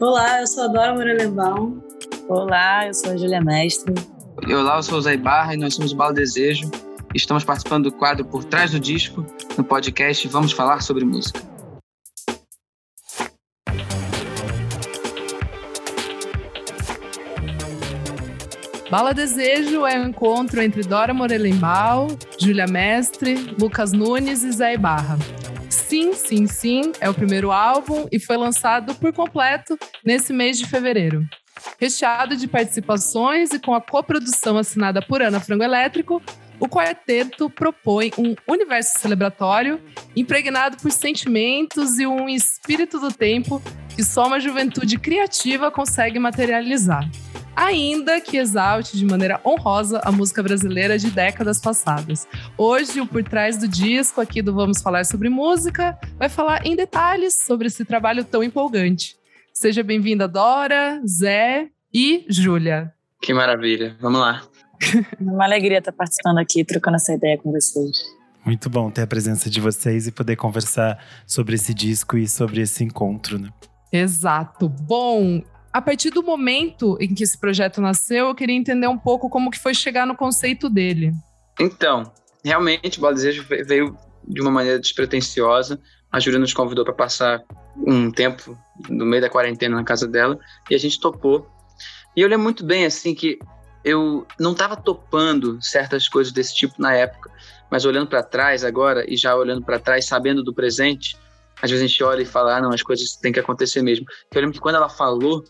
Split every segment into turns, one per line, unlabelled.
Olá, eu sou a Dora Morelenbaum.
Olá, eu sou a Júlia Mestre.
Olá, eu sou o Zé Barra e nós somos o Bala Desejo. Estamos participando do quadro Por Trás do Disco, no podcast Vamos Falar sobre Música.
Bala Desejo é um encontro entre Dora Morelenbaum, Júlia Mestre, Lucas Nunes e Zé Barra. Sim, Sim, Sim é o primeiro álbum e foi lançado por completo nesse mês de fevereiro. Recheado de participações e com a coprodução assinada por Ana Frango Elétrico, o quarteto propõe um universo celebratório impregnado por sentimentos e um espírito do tempo que só uma juventude criativa consegue materializar ainda que exalte de maneira honrosa a música brasileira de décadas passadas. Hoje, o Por Trás do Disco, aqui do Vamos Falar sobre Música, vai falar em detalhes sobre esse trabalho tão empolgante. Seja bem-vinda, Dora, Zé e Júlia.
Que maravilha. Vamos lá.
Uma alegria estar participando aqui, trocando essa ideia com vocês.
Muito bom ter a presença de vocês e poder conversar sobre esse disco e sobre esse encontro, né?
Exato. Bom, a partir do momento em que esse projeto nasceu, eu queria entender um pouco como que foi chegar no conceito dele.
Então, realmente o Bola Desejo veio de uma maneira despretensiosa. A Júlia nos convidou para passar um tempo no meio da quarentena na casa dela e a gente topou. E eu lembro muito bem assim que eu não estava topando certas coisas desse tipo na época, mas olhando para trás agora e já olhando para trás, sabendo do presente, às vezes a gente olha e fala, ah, não, as coisas têm que acontecer mesmo. Eu lembro que quando ela falou,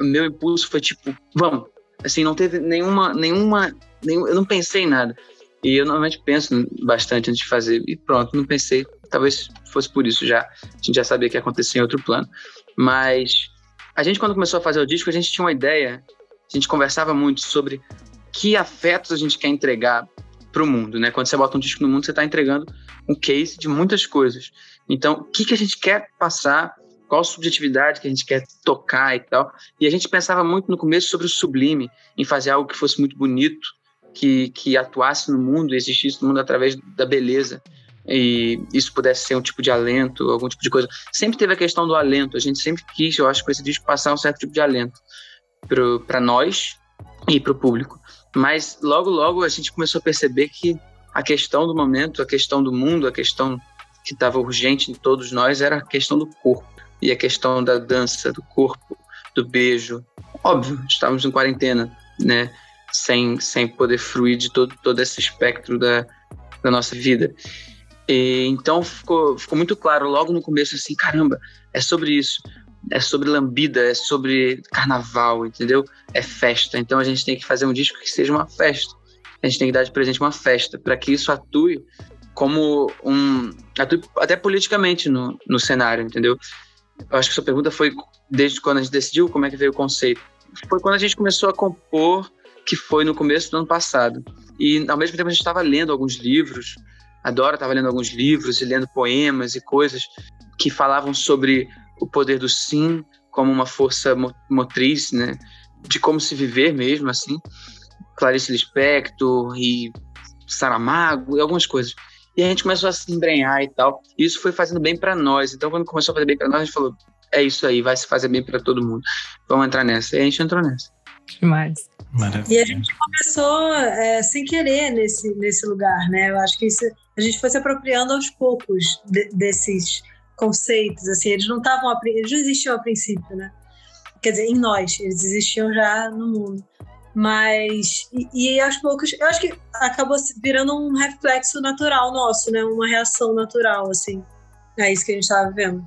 meu impulso foi tipo, vamos. Assim, não teve nenhuma, nenhuma, nenhum, eu não pensei em nada. E eu normalmente penso bastante antes de fazer. E pronto, não pensei. Talvez fosse por isso já. A gente já sabia que ia acontecer em outro plano. Mas a gente, quando começou a fazer o disco, a gente tinha uma ideia. A gente conversava muito sobre que afetos a gente quer entregar para o mundo, né? Quando você bota um disco no mundo, você está entregando um case de muitas coisas. Então, o que, que a gente quer passar qual subjetividade que a gente quer tocar e tal. E a gente pensava muito no começo sobre o sublime, em fazer algo que fosse muito bonito, que, que atuasse no mundo, existisse no mundo através da beleza. E isso pudesse ser um tipo de alento, algum tipo de coisa. Sempre teve a questão do alento, a gente sempre quis, eu acho, com esse disco passar um certo tipo de alento para nós e para o público. Mas logo, logo a gente começou a perceber que a questão do momento, a questão do mundo, a questão que estava urgente em todos nós era a questão do corpo e a questão da dança, do corpo, do beijo. Óbvio, estávamos em quarentena, né? Sem, sem poder fruir de todo, todo esse espectro da, da nossa vida. E, então ficou, ficou muito claro logo no começo assim, caramba, é sobre isso. É sobre lambida, é sobre carnaval, entendeu? É festa. Então a gente tem que fazer um disco que seja uma festa. A gente tem que dar de presente uma festa, para que isso atue como um. atue até politicamente no, no cenário, entendeu? eu acho que sua pergunta foi desde quando a gente decidiu como é que veio o conceito. Foi quando a gente começou a compor, que foi no começo do ano passado. E ao mesmo tempo a gente estava lendo alguns livros. A Dora estava lendo alguns livros e lendo poemas e coisas que falavam sobre o poder do sim como uma força motriz, né? De como se viver mesmo, assim. Clarice Lispector e Saramago e algumas coisas. E a gente começou a se embrenhar e tal. E isso foi fazendo bem para nós. Então, quando começou a fazer bem para nós, a gente falou: é isso aí, vai se fazer bem para todo mundo. Vamos entrar nessa. E a gente entrou nessa.
Demais.
Maravilha. E a gente começou é, sem querer nesse, nesse lugar, né? Eu acho que isso, a gente foi se apropriando aos poucos de, desses conceitos, assim, eles não estavam, eles não existiam a princípio, né? Quer dizer, em nós, eles existiam já no mundo. Mas, e, e aos poucos, eu acho que acabou virando um reflexo natural nosso, né? Uma reação natural, assim. É isso que a gente estava vivendo.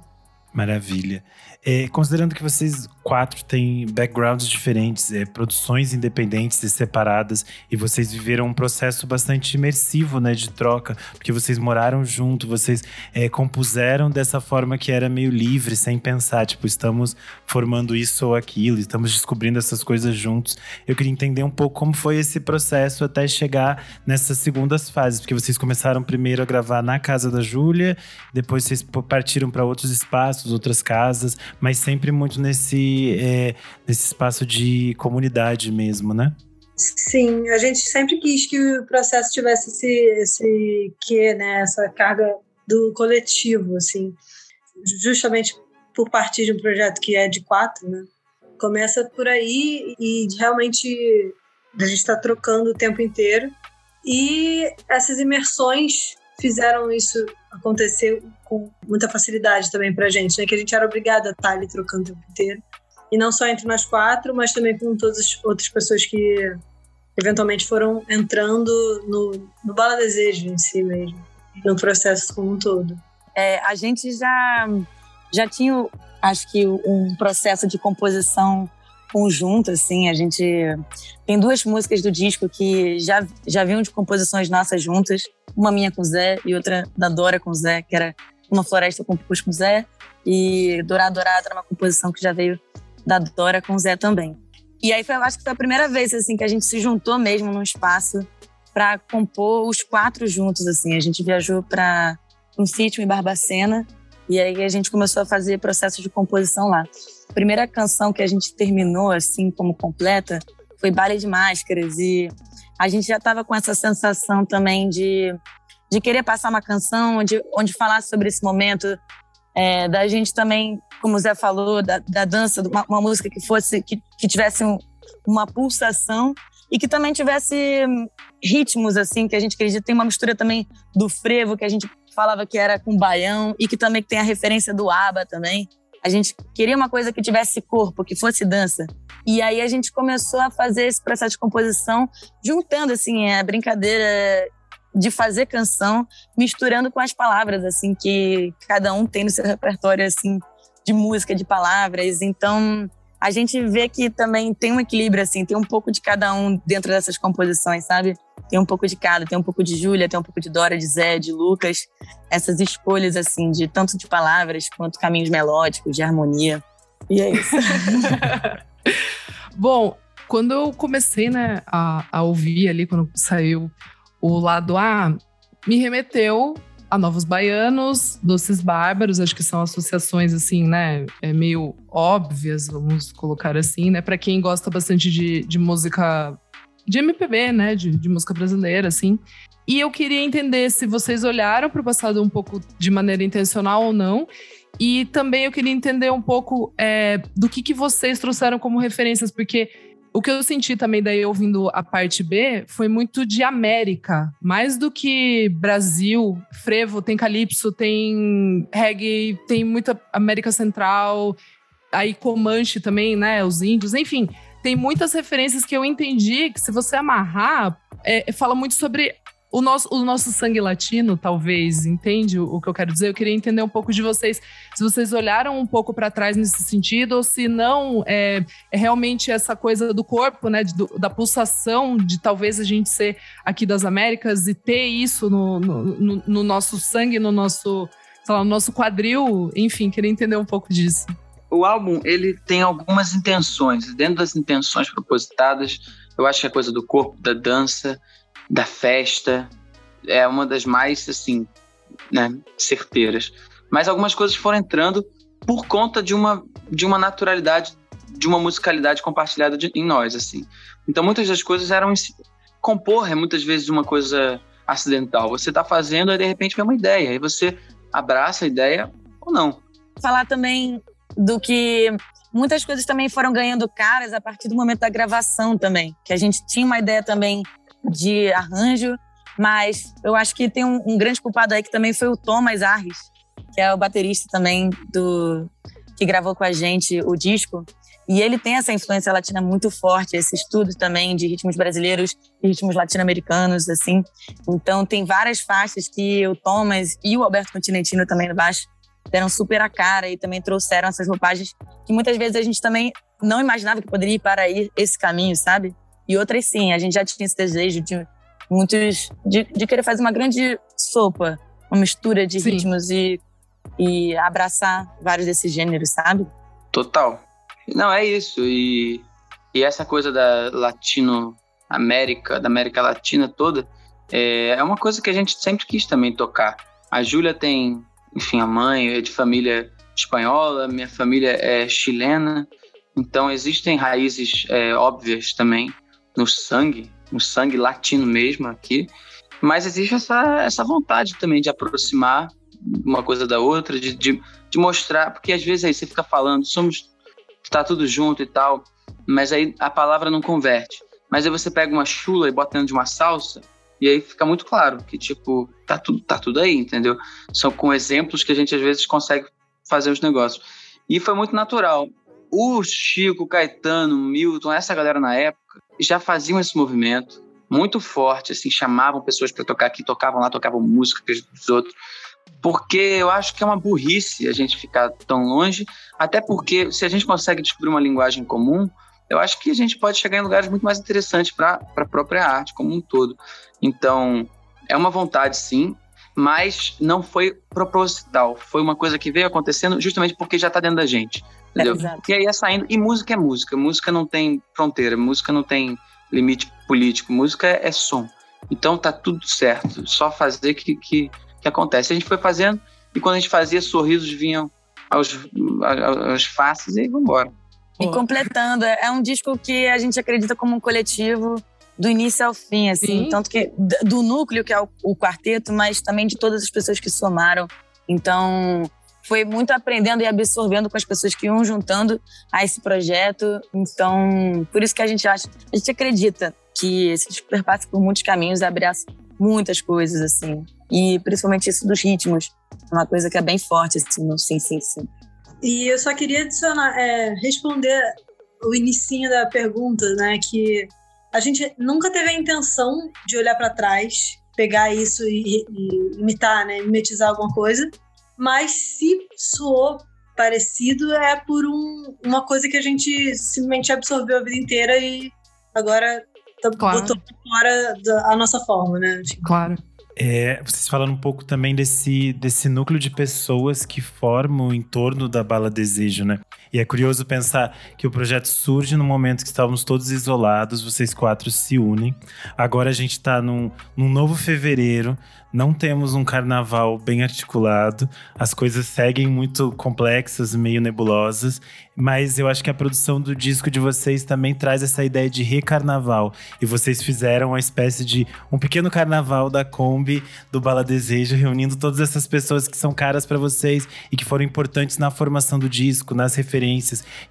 Maravilha. É, considerando que vocês quatro têm backgrounds diferentes, é, produções independentes e separadas, e vocês viveram um processo bastante imersivo, né, de troca, porque vocês moraram junto, vocês é, compuseram dessa forma que era meio livre, sem pensar, tipo, estamos formando isso ou aquilo, estamos descobrindo essas coisas juntos. Eu queria entender um pouco como foi esse processo até chegar nessas segundas fases, porque vocês começaram primeiro a gravar na casa da Júlia, depois vocês partiram para outros espaços, outras casas, mas sempre muito nesse, é, nesse espaço de comunidade mesmo, né?
Sim, a gente sempre quis que o processo tivesse esse, esse que, né, essa carga do coletivo, assim, justamente por partir de um projeto que é de quatro, né? Começa por aí e realmente a gente está trocando o tempo inteiro. E essas imersões fizeram isso acontecer com muita facilidade também para a gente, né? Que a gente era obrigada a estar ali trocando o tempo inteiro. E não só entre nós quatro, mas também com todas as outras pessoas que eventualmente foram entrando no, no Bala Desejo em si mesmo, no processo como um todo.
É, a gente já, já tinha, acho que, um processo de composição conjunto, assim. A gente tem duas músicas do disco que já, já vinham de composições nossas juntas. Uma minha com o Zé e outra da Dora com o Zé, que era Uma Floresta com o Zé. E Dourado Dourado era uma composição que já veio da Dora com o Zé também. E aí foi, eu acho que foi a primeira vez assim que a gente se juntou mesmo num espaço para compor os quatro juntos assim. A gente viajou para um sítio em Barbacena e aí a gente começou a fazer processo de composição lá. A primeira canção que a gente terminou assim como completa foi Baile de Máscaras e a gente já estava com essa sensação também de, de querer passar uma canção onde, onde falasse sobre esse momento é, da gente também, como o Zé falou, da, da dança, uma, uma, música que fosse que, que tivesse um, uma pulsação e que também tivesse ritmos assim que a gente acredita tem uma mistura também do frevo que a gente falava que era com baião e que também tem a referência do aba também. A gente queria uma coisa que tivesse corpo, que fosse dança. E aí a gente começou a fazer esse processo de composição, juntando assim a brincadeira de fazer canção misturando com as palavras assim que cada um tem no seu repertório assim de música de palavras. Então a gente vê que também tem um equilíbrio assim tem um pouco de cada um dentro dessas composições sabe? Tem um pouco de cada tem um pouco de Júlia tem um pouco de Dora de Zé de Lucas. Essas escolhas assim de tanto de palavras quanto caminhos melódicos de harmonia. E é isso.
Bom quando eu comecei né, a, a ouvir ali, quando saiu o lado A me remeteu a Novos Baianos, Doces Bárbaros, acho que são associações assim, né, é meio óbvias, vamos colocar assim, né, para quem gosta bastante de, de música de MPB, né, de, de música brasileira, assim. E eu queria entender se vocês olharam para o passado um pouco de maneira intencional ou não. E também eu queria entender um pouco é, do que, que vocês trouxeram como referências, porque o que eu senti também daí ouvindo a parte B foi muito de América, mais do que Brasil, frevo, tem calypso, tem reggae, tem muita América Central, aí Comanche também, né, os índios, enfim, tem muitas referências que eu entendi que se você amarrar, é, fala muito sobre o nosso, o nosso sangue latino, talvez, entende o, que eu quero dizer? Eu queria entender um pouco de vocês, se vocês olharam um pouco para trás nesse sentido, ou se não é, é realmente essa coisa do corpo, né, do, da pulsação de talvez a gente ser aqui das Américas e ter isso no, no, no, no nosso sangue, no nosso, sei lá, no nosso quadril, enfim, queria entender um pouco disso.
O álbum, ele tem algumas intenções, dentro das intenções propositadas, eu acho que a coisa do corpo, da dança, da festa, é uma das mais, assim, né, certeiras. Mas algumas coisas foram entrando por conta de uma, de uma naturalidade, de uma musicalidade compartilhada de, em nós, assim. Então, muitas das coisas eram... Compor é muitas vezes uma coisa acidental. Você está fazendo e de repente vem uma ideia. E você abraça a ideia ou não.
Falar também do que muitas coisas também foram ganhando caras a partir do momento da gravação também. Que a gente tinha uma ideia também de arranjo, mas eu acho que tem um, um, grande culpado aí que também foi o Thomas Arres, que é o baterista também do que gravou com a gente o disco. E ele tem essa influência latina muito forte, esse estudo também de ritmos brasileiros e ritmos latino-americanos, assim. Então tem várias faixas que o Thomas e o Alberto Continentino também no baixo deram super a cara e também trouxeram essas roupagens que muitas vezes a gente também não imaginava que poderia ir para esse caminho, sabe? E outras sim, a gente já tinha esse desejo de muitos de, de querer fazer uma grande sopa, uma mistura de sim. ritmos e, e abraçar vários desses gêneros, sabe?
Total. Não, é isso. E, e essa coisa da Latino América, da América Latina toda, é, é uma coisa que a gente sempre quis também tocar. A Júlia tem, enfim, a mãe é de família espanhola, minha família é chilena, então existem raízes é, óbvias também no sangue, no sangue latino mesmo aqui. Mas existe essa, essa vontade também de aproximar uma coisa da outra, de, de de mostrar, porque às vezes aí você fica falando, somos, tá tudo junto e tal, mas aí a palavra não converte. Mas aí você pega uma chula e bota dentro de uma salsa, e aí fica muito claro que, tipo, tá tudo, tá tudo aí, entendeu? São com exemplos que a gente às vezes consegue fazer os negócios. E foi muito natural. O Chico, Caetano, Milton, essa galera na época já faziam esse movimento muito forte, assim, chamavam pessoas para tocar aqui, tocavam lá, tocavam músicas dos outros. Porque eu acho que é uma burrice a gente ficar tão longe, até porque se a gente consegue descobrir uma linguagem comum, eu acho que a gente pode chegar em lugares muito mais interessantes para a própria arte como um todo. Então, é uma vontade, sim, mas não foi proposital. Foi uma coisa que veio acontecendo justamente porque já está dentro da gente. Entendeu? É, e aí é saindo. E música é música. Música não tem fronteira, música não tem limite político. Música é, é som. Então tá tudo certo. Só fazer que, que, que acontece. A gente foi fazendo e quando a gente fazia, sorrisos vinham aos, aos, aos faces e vamos embora.
E completando, é, é um disco que a gente acredita como um coletivo do início ao fim, assim. Sim. Tanto que do núcleo, que é o, o, quarteto, mas também de todas as pessoas que somaram. Então, foi muito aprendendo e absorvendo com as pessoas que iam juntando a esse projeto. Então, por isso que a gente acha, a gente acredita que esse perpassa por muitos caminhos, abraça muitas coisas, assim. E principalmente isso dos ritmos. Uma coisa que é bem forte, assim, no Sim, Sim, Sim.
E eu só queria adicionar, é, responder o inicinho da pergunta, né? Que a gente nunca teve a intenção de olhar para trás, pegar isso e, e, imitar, né? Mimetizar alguma coisa. Mas se soou parecido, é por um, uma coisa que a gente simplesmente absorveu a vida inteira e agora tá, claro. botou fora da, a nossa forma, né?
Claro.
É, vocês falando um pouco também desse, desse núcleo de pessoas que formam em torno da Bala Desejo, né? E é curioso pensar que o projeto surge no momento que estávamos todos isolados, vocês quatro se unem. Agora a gente está num, num novo fevereiro, não temos um carnaval bem articulado, as coisas seguem muito complexas, meio nebulosas, mas eu acho que a produção do disco de vocês também traz essa ideia de recarnaval. E vocês fizeram uma espécie de um pequeno carnaval da Kombi do Bala Desejo, reunindo todas essas pessoas que são caras para vocês e que foram importantes na formação do disco, nas referências.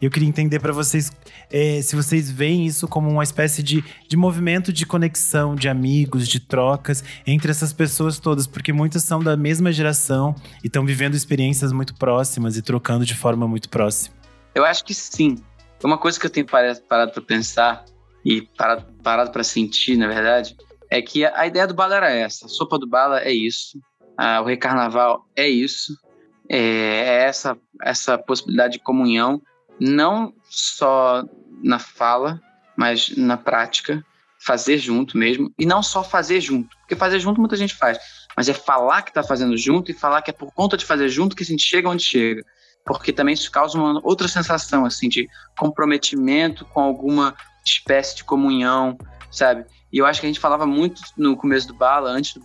E eu queria entender para vocês é, se vocês veem isso como uma espécie de, de movimento de conexão, de amigos, de trocas entre essas pessoas todas, porque muitas são da mesma geração e estão vivendo experiências muito próximas e trocando de forma muito próxima.
Eu acho que sim. Uma coisa que eu tenho parado para pensar e parado, para sentir, na verdade, é que a, ideia do bala era essa. A sopa do bala é isso. o recarnaval é isso. É, é essa, essa possibilidade de comunhão, não só na fala, mas na prática. Fazer junto mesmo. E não só fazer junto. Porque fazer junto muita gente faz. Mas é falar que está fazendo junto e falar que é por conta de fazer junto que a gente chega onde chega porque também isso causa uma outra sensação assim de comprometimento com alguma espécie de comunhão, sabe? E eu acho que a gente falava muito no começo do bala, antes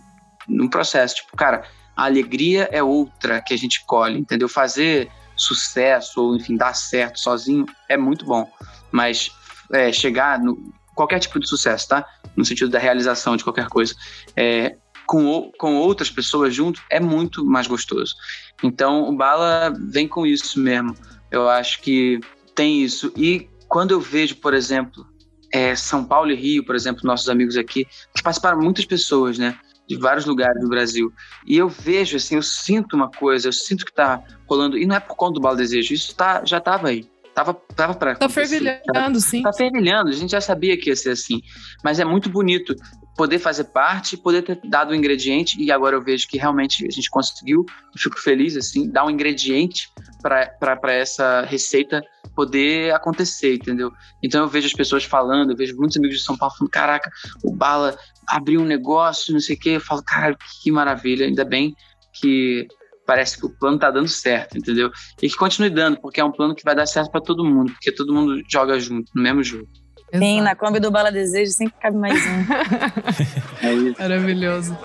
no processo, tipo, cara, a alegria é outra que a gente colhe, entendeu? Fazer sucesso ou enfim dar certo sozinho é muito bom, mas é, chegar no qualquer tipo de sucesso, tá? No sentido da realização de qualquer coisa, é, com, com outras pessoas junto é muito mais gostoso. Então o Bala vem com isso mesmo. Eu acho que tem isso. E quando eu vejo, por exemplo, é, São Paulo e Rio, por exemplo, nossos amigos aqui, que participaram muitas pessoas, né? De vários lugares do Brasil. E eu vejo, assim, eu sinto uma coisa, eu sinto que tá rolando. E não é por conta do Bala Desejo, isso tá, já tava aí. Tava, tava pra.
Tá fervilhando, sim.
Tá fervilhando, a gente já sabia que ia ser assim. Mas é muito bonito poder fazer parte, poder ter dado o um ingrediente, e agora eu vejo que realmente a gente conseguiu, eu fico feliz, assim, dar um ingrediente para essa receita poder acontecer, entendeu? Então eu vejo as pessoas falando, eu vejo muitos amigos de São Paulo falando, caraca, o Bala abriu um negócio, não sei o quê, eu falo, cara, que maravilha, ainda bem que parece que o plano tá dando certo, entendeu? E que continue dando, porque é um plano que vai dar certo para todo mundo, porque todo mundo joga junto, no mesmo jogo.
Sim, na Kombi do Bala Desejo sempre cabe mais um.
é isso. Maravilhoso.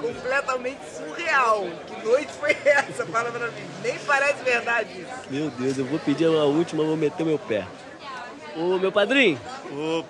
Completamente surreal. Que noite foi essa? Fala pra mim. Nem parece verdade isso.
Meu Deus, eu vou pedir a última, vou meter meu pé. Ô, meu padrinho. Ô,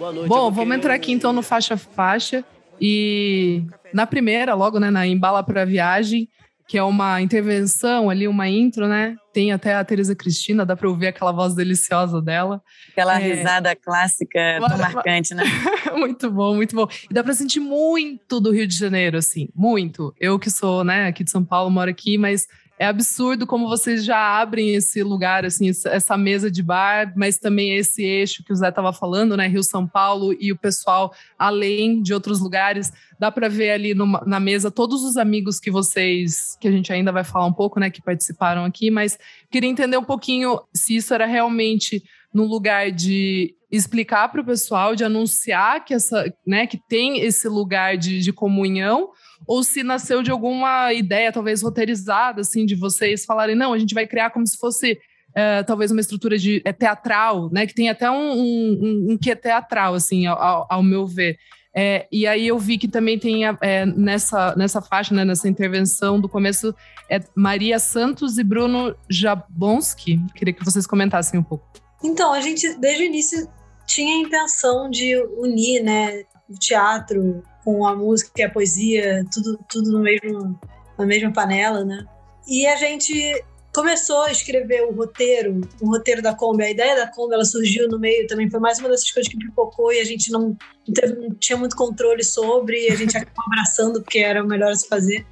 boa noite. Bom, vamos entrar aqui então no faixa-faixa. E na primeira, logo, né, na Embala pra Viagem, que é uma intervenção ali, uma intro, né? Tem até a Teresa Cristina, dá para ouvir aquela voz deliciosa dela.
Aquela é... risada clássica, tão marcante, né?
muito bom, muito bom. E dá para sentir muito do Rio de Janeiro, assim, muito. Eu que sou, né, aqui de São Paulo, moro aqui, mas é absurdo como vocês já abrem esse lugar, assim, essa mesa de bar, mas também esse eixo que o Zé estava falando, né? Rio São Paulo e o pessoal além de outros lugares. Dá para ver ali numa, na mesa todos os amigos que vocês, que a gente ainda vai falar um pouco, né, que participaram aqui, mas queria entender um pouquinho se isso era realmente no lugar de explicar para o pessoal, de anunciar que essa, né, que tem esse lugar de, de comunhão, ou se nasceu de alguma ideia, talvez roteirizada, assim, de vocês falarem, não, a gente vai criar como se fosse é, talvez uma estrutura de é, teatral, né? Que tem até um, um, um que é teatral, assim, ao, ao meu ver. É, e aí eu vi que também tem é, nessa, nessa faixa, né, nessa intervenção do começo, é Maria Santos e Bruno Jabonski. Queria que vocês comentassem um pouco.
Então, a gente, desde o início, tinha a intenção de unir né, o teatro com a música e a poesia, tudo, tudo no mesmo, na mesma panela, né? E a gente começou a escrever o roteiro, o roteiro da Kombi. A ideia da Kombi ela surgiu no meio também, foi mais uma dessas coisas que pipocou e a gente não, não, teve, não tinha muito controle sobre, a gente acabou abraçando porque era o melhor a se fazer.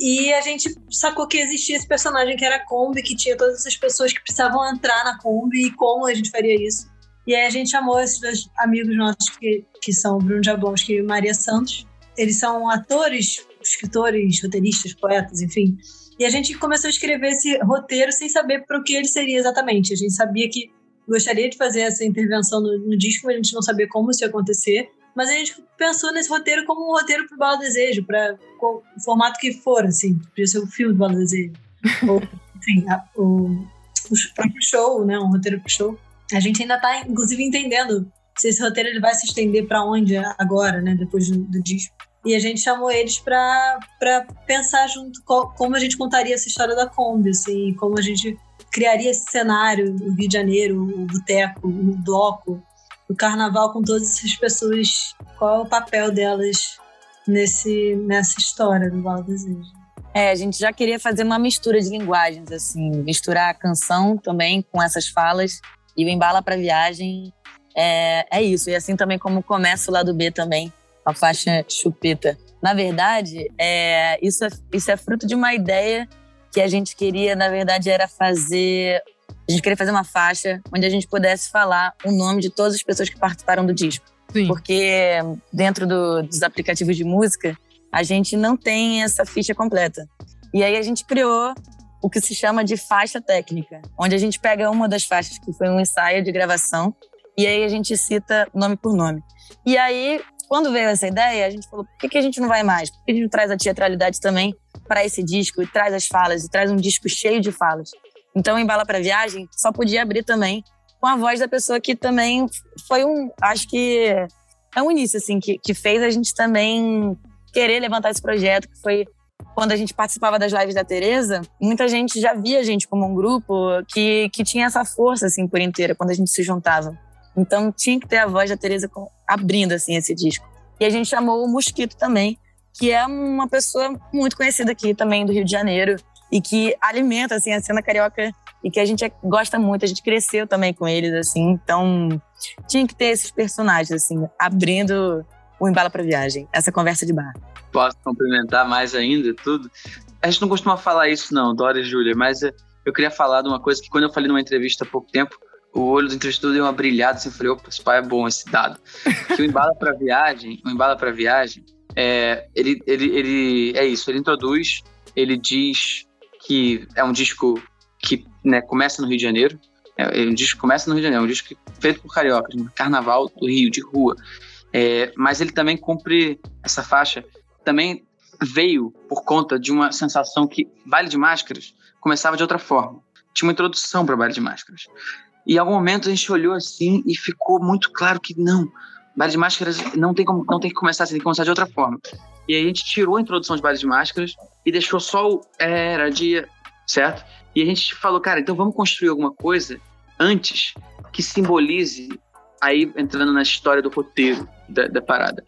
E a gente sacou que existia esse personagem que era a Kombi, que tinha todas essas pessoas que precisavam entrar na Kombi e como a gente faria isso. E aí a gente chamou esses dois amigos nossos, que, que são Bruno Jablonski e Maria Santos. Eles são atores, escritores, roteiristas, poetas, enfim. E a gente começou a escrever esse roteiro sem saber para o que ele seria exatamente. A gente sabia que gostaria de fazer essa intervenção no, no disco, mas a gente não sabia como isso ia acontecer. Mas a gente pensou nesse roteiro como um roteiro para o Bala Desejo, para o formato que for, assim. Podia ser o filme do Bala Desejo. Ou, enfim, a, o, o próprio show, né? Um roteiro para show. A gente ainda está, inclusive, entendendo se esse roteiro ele vai se estender para onde agora, né, depois do, do disco. E a gente chamou eles para pensar junto co como a gente contaria essa história da Kombi, assim, como a gente criaria esse cenário, o Rio de Janeiro, o boteco, o bloco, o carnaval com todas essas pessoas, qual é o papel delas nesse, nessa história do Val Desejo.
É, a gente já queria fazer uma mistura de linguagens, assim, misturar a canção também com essas falas e o Embala para Viagem é, é isso. E assim também como começa o lado B também, a faixa chupeta. Na verdade, é, isso, é, isso é fruto de uma ideia que a gente queria, na verdade, era fazer. A gente queria fazer uma faixa onde a gente pudesse falar o nome de todas as pessoas que participaram do disco. Sim. Porque dentro do, dos aplicativos de música, a gente não tem essa ficha completa. E aí a gente criou o que se chama de faixa técnica, onde a gente pega uma das faixas que foi um ensaio de gravação e aí a gente cita nome por nome. E aí, quando veio essa ideia, a gente falou: por que, que a gente não vai mais? Por que a gente não traz a teatralidade também para esse disco e traz as falas, e traz um disco cheio de falas? Então, em Bala para Viagem, só podia abrir também com a voz da pessoa que também foi um. Acho que é um início, assim, que, que fez a gente também querer levantar esse projeto, que foi quando a gente participava das lives da Tereza, muita gente já via a gente como um grupo que, que tinha essa força, assim, por inteira, quando a gente se juntava. Então tinha que ter a voz da Tereza abrindo, assim, esse disco. E a gente chamou o Mosquito também, que é uma pessoa muito conhecida aqui também do Rio de Janeiro e que alimenta, assim, a cena carioca e que a gente gosta muito, a gente cresceu também com eles, assim, então tinha que ter esses personagens, assim, abrindo o Embala para Viagem, essa conversa de bar
posso complementar mais ainda tudo. A gente não costuma falar isso, não, Dora e Júlia, mas eh, eu queria falar de uma coisa que quando eu falei numa entrevista há pouco tempo, o olho do entrevistador deu uma brilhada, assim, eu falei, opa, esse pai é bom esse dado. Que o Embala para Viagem, o Embala para Viagem, é, ele, ele, ele, é isso, ele introduz, ele diz que é um disco que né, começa no Rio de Janeiro, é, é um disco começa no Rio de Janeiro, é um disco feito por cariocas, um carnaval do Rio, de rua. É, mas ele também cumpre essa faixa também veio por conta de uma sensação que baile de máscaras começava de outra forma. Tinha uma introdução para baile de máscaras. E em algum momento a gente olhou assim e ficou muito claro que não, baile de máscaras não tem, como, não tem que começar assim, tem que começar de outra forma. E a gente tirou a introdução de baile de máscaras e deixou só o era dia, certo? E a gente falou, cara, então vamos construir alguma coisa antes que simbolize aí entrando na história do roteiro da, da parada.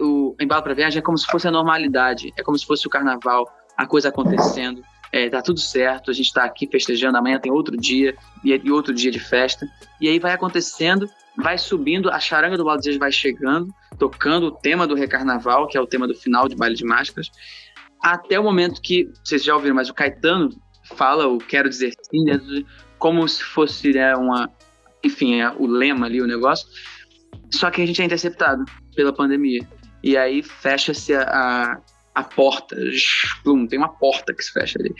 O embalo para viagem é como se fosse a normalidade, é como se fosse o carnaval, a coisa acontecendo, é, tá tudo certo, a gente tá aqui festejando, amanhã tem outro dia, e, e outro dia de festa. E aí vai acontecendo, vai subindo, a charanga do Baldesejo vai chegando, tocando o tema do Recarnaval, que é o tema do final de Baile de Máscaras, até o momento que, vocês já ouviram, mas o Caetano fala o quero dizer sim, né, como se fosse né, uma, enfim, é o lema ali, o negócio, só que a gente é interceptado pela pandemia. E aí fecha-se a, a, a, porta. Blum, tem uma porta que se fecha ali.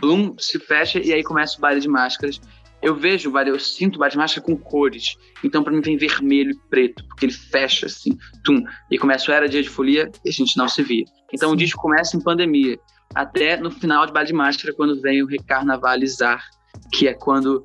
Blum se fecha e aí começa o baile de máscaras. Eu vejo o baile, eu sinto o baile de máscara com cores. Então, para mim, vem vermelho e preto, porque ele fecha assim. Tum, e começa o Era Dia de Folia e a gente não se via. Então, Sim. o disco começa em pandemia. Até no final de baile de máscara, quando vem o recarnavalizar, que é quando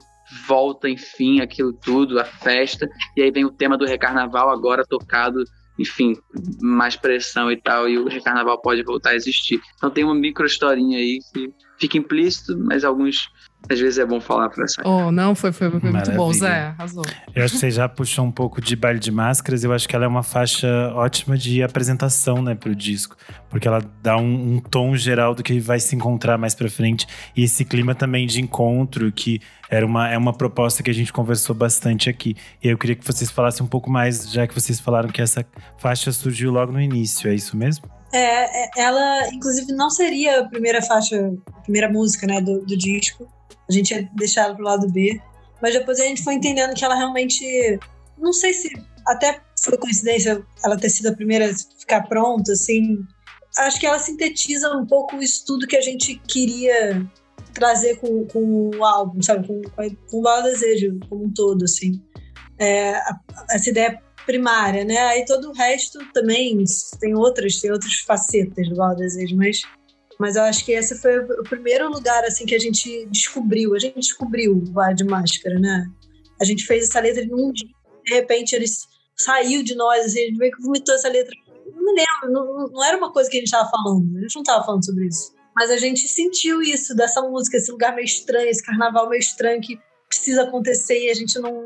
volta, enfim, aquilo tudo, a festa, e aí vem o tema do recarnaval agora tocado, enfim, mais pressão e tal, e o recarnaval pode voltar a existir. Então tem uma micro historinha aí que fica implícito, mas alguns às vezes é bom falar pra sair.
Oh, não, foi, foi, foi muito bom, Zé, arrasou.
Eu acho que você já puxou um pouco de baile de máscaras, eu acho que ela é uma faixa ótima de apresentação, né, pro disco. Porque ela dá um, um tom geral do que vai se encontrar mais pra frente. E esse clima também de encontro, que era uma, é uma proposta que a gente conversou bastante aqui. E eu queria que vocês falassem um pouco mais, já que vocês falaram que essa faixa surgiu logo no início, é isso mesmo?
É, é ela, inclusive, não seria a primeira faixa, a primeira música, né, do, do disco a gente ia deixar ela pro lado B. Mas depois a gente foi entendendo que ela realmente. Não sei se até foi coincidência ela ter sido a primeira a ficar pronta, assim. Acho que ela sintetiza um pouco isso tudo que a gente queria trazer com, com o álbum, sabe? Com, com o Bala Desejo como um todo, assim. É, essa ideia primária, né? Aí todo o resto também tem outras, tem outras facetas do Bala Desejo, mas mas eu acho que esse foi o primeiro lugar assim que a gente descobriu. A gente descobriu o Bar de Máscara, né? A gente fez essa letra num dia, de repente ele saiu de nós, assim, a gente meio que vomitou essa letra. Não me lembro, não, não era uma coisa que a gente estava falando, a gente não estava falando sobre isso. Mas a gente sentiu isso dessa música, esse lugar meio estranho, esse carnaval meio estranho que precisa acontecer e a gente não.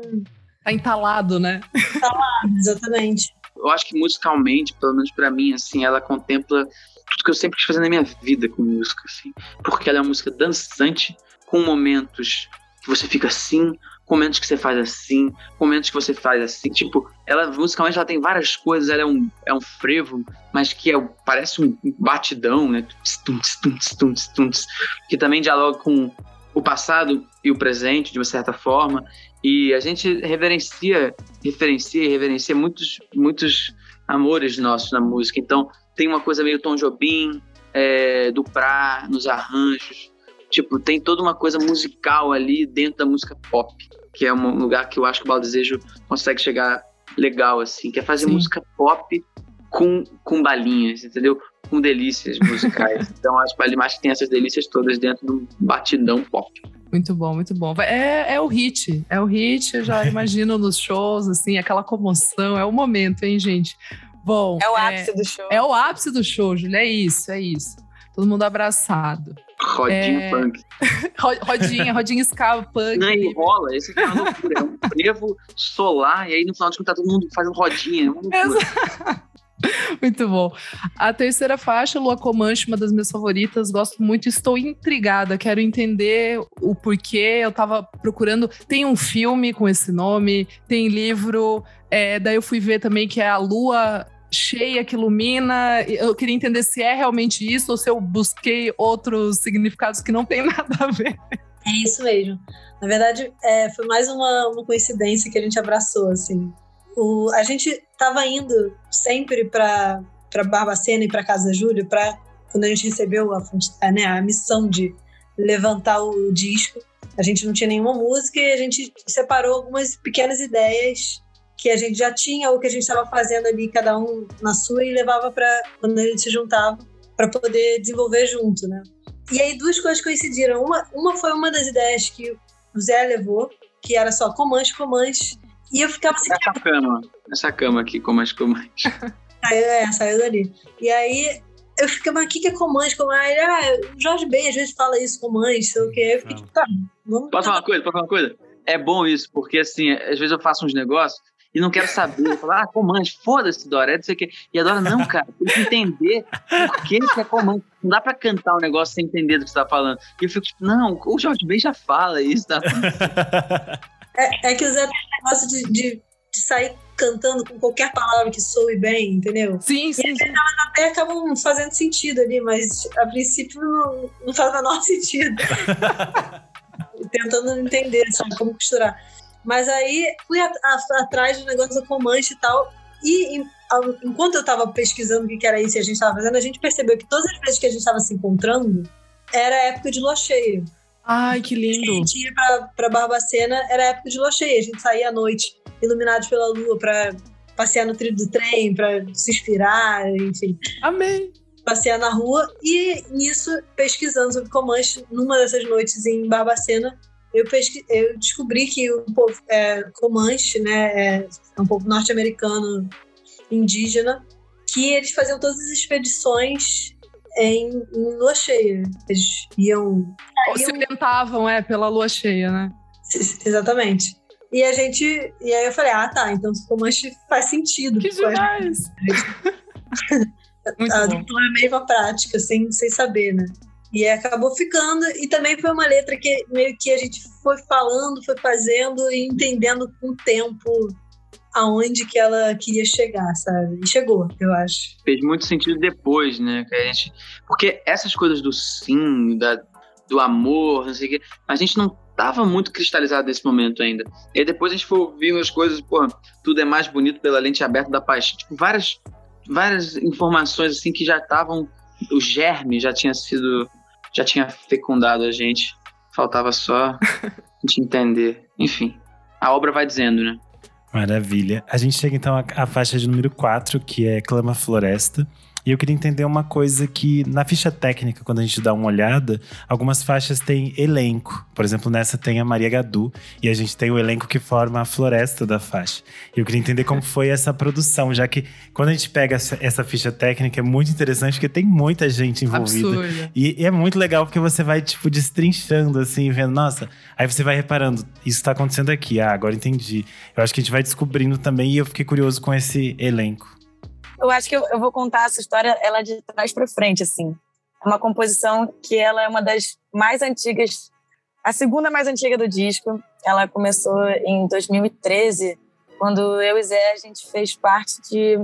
Tá entalado, né?
Entalado, exatamente.
Eu acho que musicalmente, pelo menos para mim, assim, ela contempla tudo que eu sempre quis fazer na minha vida com música, assim. Porque ela é uma música dançante, com momentos que você fica assim, com momentos que você faz assim, com momentos que você faz assim. Tipo, ela musicalmente ela tem várias coisas, ela é um, é um frevo, mas que é, parece um batidão, né? Tunts, tunts, tunts, tunts, que também dialoga com o passado e o presente, de uma certa forma. E a gente reverencia, referencia e reverencia muitos, muitos amores nossos na música. Então, tem uma coisa meio Tom Jobim, é, do Pra, nos arranjos. Tipo, tem toda uma coisa musical ali dentro da música pop, que é um lugar que eu acho que o Baldesejo consegue chegar legal, assim, que é fazer Sim. música pop com, com balinhas, entendeu? Com delícias musicais. então, acho que o que tem essas delícias todas dentro do batidão pop.
Muito bom, muito bom. É, é o hit, é o hit, eu já imagino nos shows, assim, aquela comoção, é o momento, hein, gente? Bom.
É o ápice é, do show.
É o ápice do show, Júlia. É isso, é isso. Todo mundo abraçado.
Rodinha é... punk.
rodinha, rodinha ska punk.
Não, enrola. Esse é uma loucura. É um frevo solar e aí no final de contas tá todo mundo fazendo rodinha. É
Muito bom. A terceira faixa, Lua Comanche, uma das minhas favoritas, gosto muito, estou intrigada, quero entender o porquê. Eu tava procurando. Tem um filme com esse nome, tem livro. É, daí eu fui ver também que é a Lua cheia que ilumina. Eu queria entender se é realmente isso ou se eu busquei outros significados que não tem nada a ver.
É isso mesmo. Na verdade, é, foi mais uma, uma coincidência que a gente abraçou, assim. O, a gente estava indo sempre para Barbacena e para Casa da Júlia, para quando a gente recebeu a, né, a missão de levantar o disco. A gente não tinha nenhuma música e a gente separou algumas pequenas ideias que a gente já tinha ou que a gente estava fazendo ali, cada um na sua, e levava para quando a gente se juntava para poder desenvolver junto, né? E aí duas coisas coincidiram. Uma, uma foi uma das ideias que o Zé levou, que era só Comanche, Comanche, e eu ficava assim.
Essa cama, essa cama aqui, Comanche, Comanche.
saiu, é, saiu dali. E aí eu ficava, mas o que é Comanche? Comanche? Ah, o Jorge Ben às vezes fala isso, Comanche, sei o quê. Eu fiquei, tá,
vamos. Posso falar uma coisa? Posso falar uma coisa? É bom isso, porque assim, às vezes eu faço uns negócios e não quero saber. Falar, ah, comande, foda-se, Dora, é não sei o quê. E a Dora, não, cara, tem que entender por que, que é comando. Não dá pra cantar um negócio sem entender do que você tá falando. E eu fico tipo, não, o Jorge Ben já fala isso, tá?
é, é, que o Zé negócio de, de, de, sair cantando com qualquer palavra que soe bem, entendeu?
Sim, sim.
E até acabam fazendo sentido ali, mas a princípio não, não faz o menor sentido. Tentando entender, sabe, como costurar. Mas aí fui a, a, atrás do negócio do Comanche e tal. E em, enquanto eu estava pesquisando o que era isso e a gente estava fazendo, a gente percebeu que todas as vezes que a gente estava se encontrando era época de lua cheia.
Ai, que lindo!
A gente ia pra, pra Barbacena, era época de lua cheia. A gente saía à noite, iluminados pela lua, para passear no trilho do trem, para se inspirar, enfim.
Amém!
Passear na rua. E nisso, pesquisando sobre Comanche, numa dessas noites em Barbacena, eu, pesqui, eu descobri que o povo é, Comanche, né, é, é um povo norte-americano indígena, que eles faziam todas as expedições em, em lua cheia. Eles iam.
Ou se orientavam, é, pela lua cheia, né?
Exatamente. E a gente. E aí eu falei, ah, tá, então o Comanche faz sentido.
Que demais!
a, a, a mesma prática, sem, sem saber, né? E acabou ficando, e também foi uma letra que meio que a gente foi falando, foi fazendo e entendendo com o tempo aonde que ela queria chegar, sabe? E chegou, eu acho.
Fez muito sentido depois, né? Gente, porque essas coisas do sim, da, do amor, não sei o quê, a gente não tava muito cristalizado nesse momento ainda. E aí depois a gente foi ouvindo as coisas, pô, tudo é mais bonito pela lente aberta da paixão. Tipo, várias, várias informações assim que já estavam, o germe já tinha sido já tinha fecundado a gente. Faltava só a gente entender. Enfim, a obra vai dizendo, né?
Maravilha. A gente chega então à, faixa de número 4, que é Clama Floresta. E eu queria entender uma coisa que na ficha técnica, quando a gente dá uma olhada, algumas faixas têm elenco. Por exemplo, nessa tem a Maria Gadu e a gente tem o elenco que forma a floresta da faixa. E eu queria entender como foi essa produção, já que quando a gente pega essa ficha técnica é muito interessante porque tem muita gente envolvida. E, e, é muito legal porque você vai tipo destrinchando assim, vendo, nossa, aí você vai reparando, isso está acontecendo aqui. Ah, agora entendi. Eu acho que a gente vai descobrindo também e eu fiquei curioso com esse elenco
eu acho que eu, eu, vou contar essa história ela de trás para frente, assim. É uma composição que ela é uma das mais antigas, a segunda mais antiga do disco. Ela começou em 2013, quando eu e Zé a gente fez parte de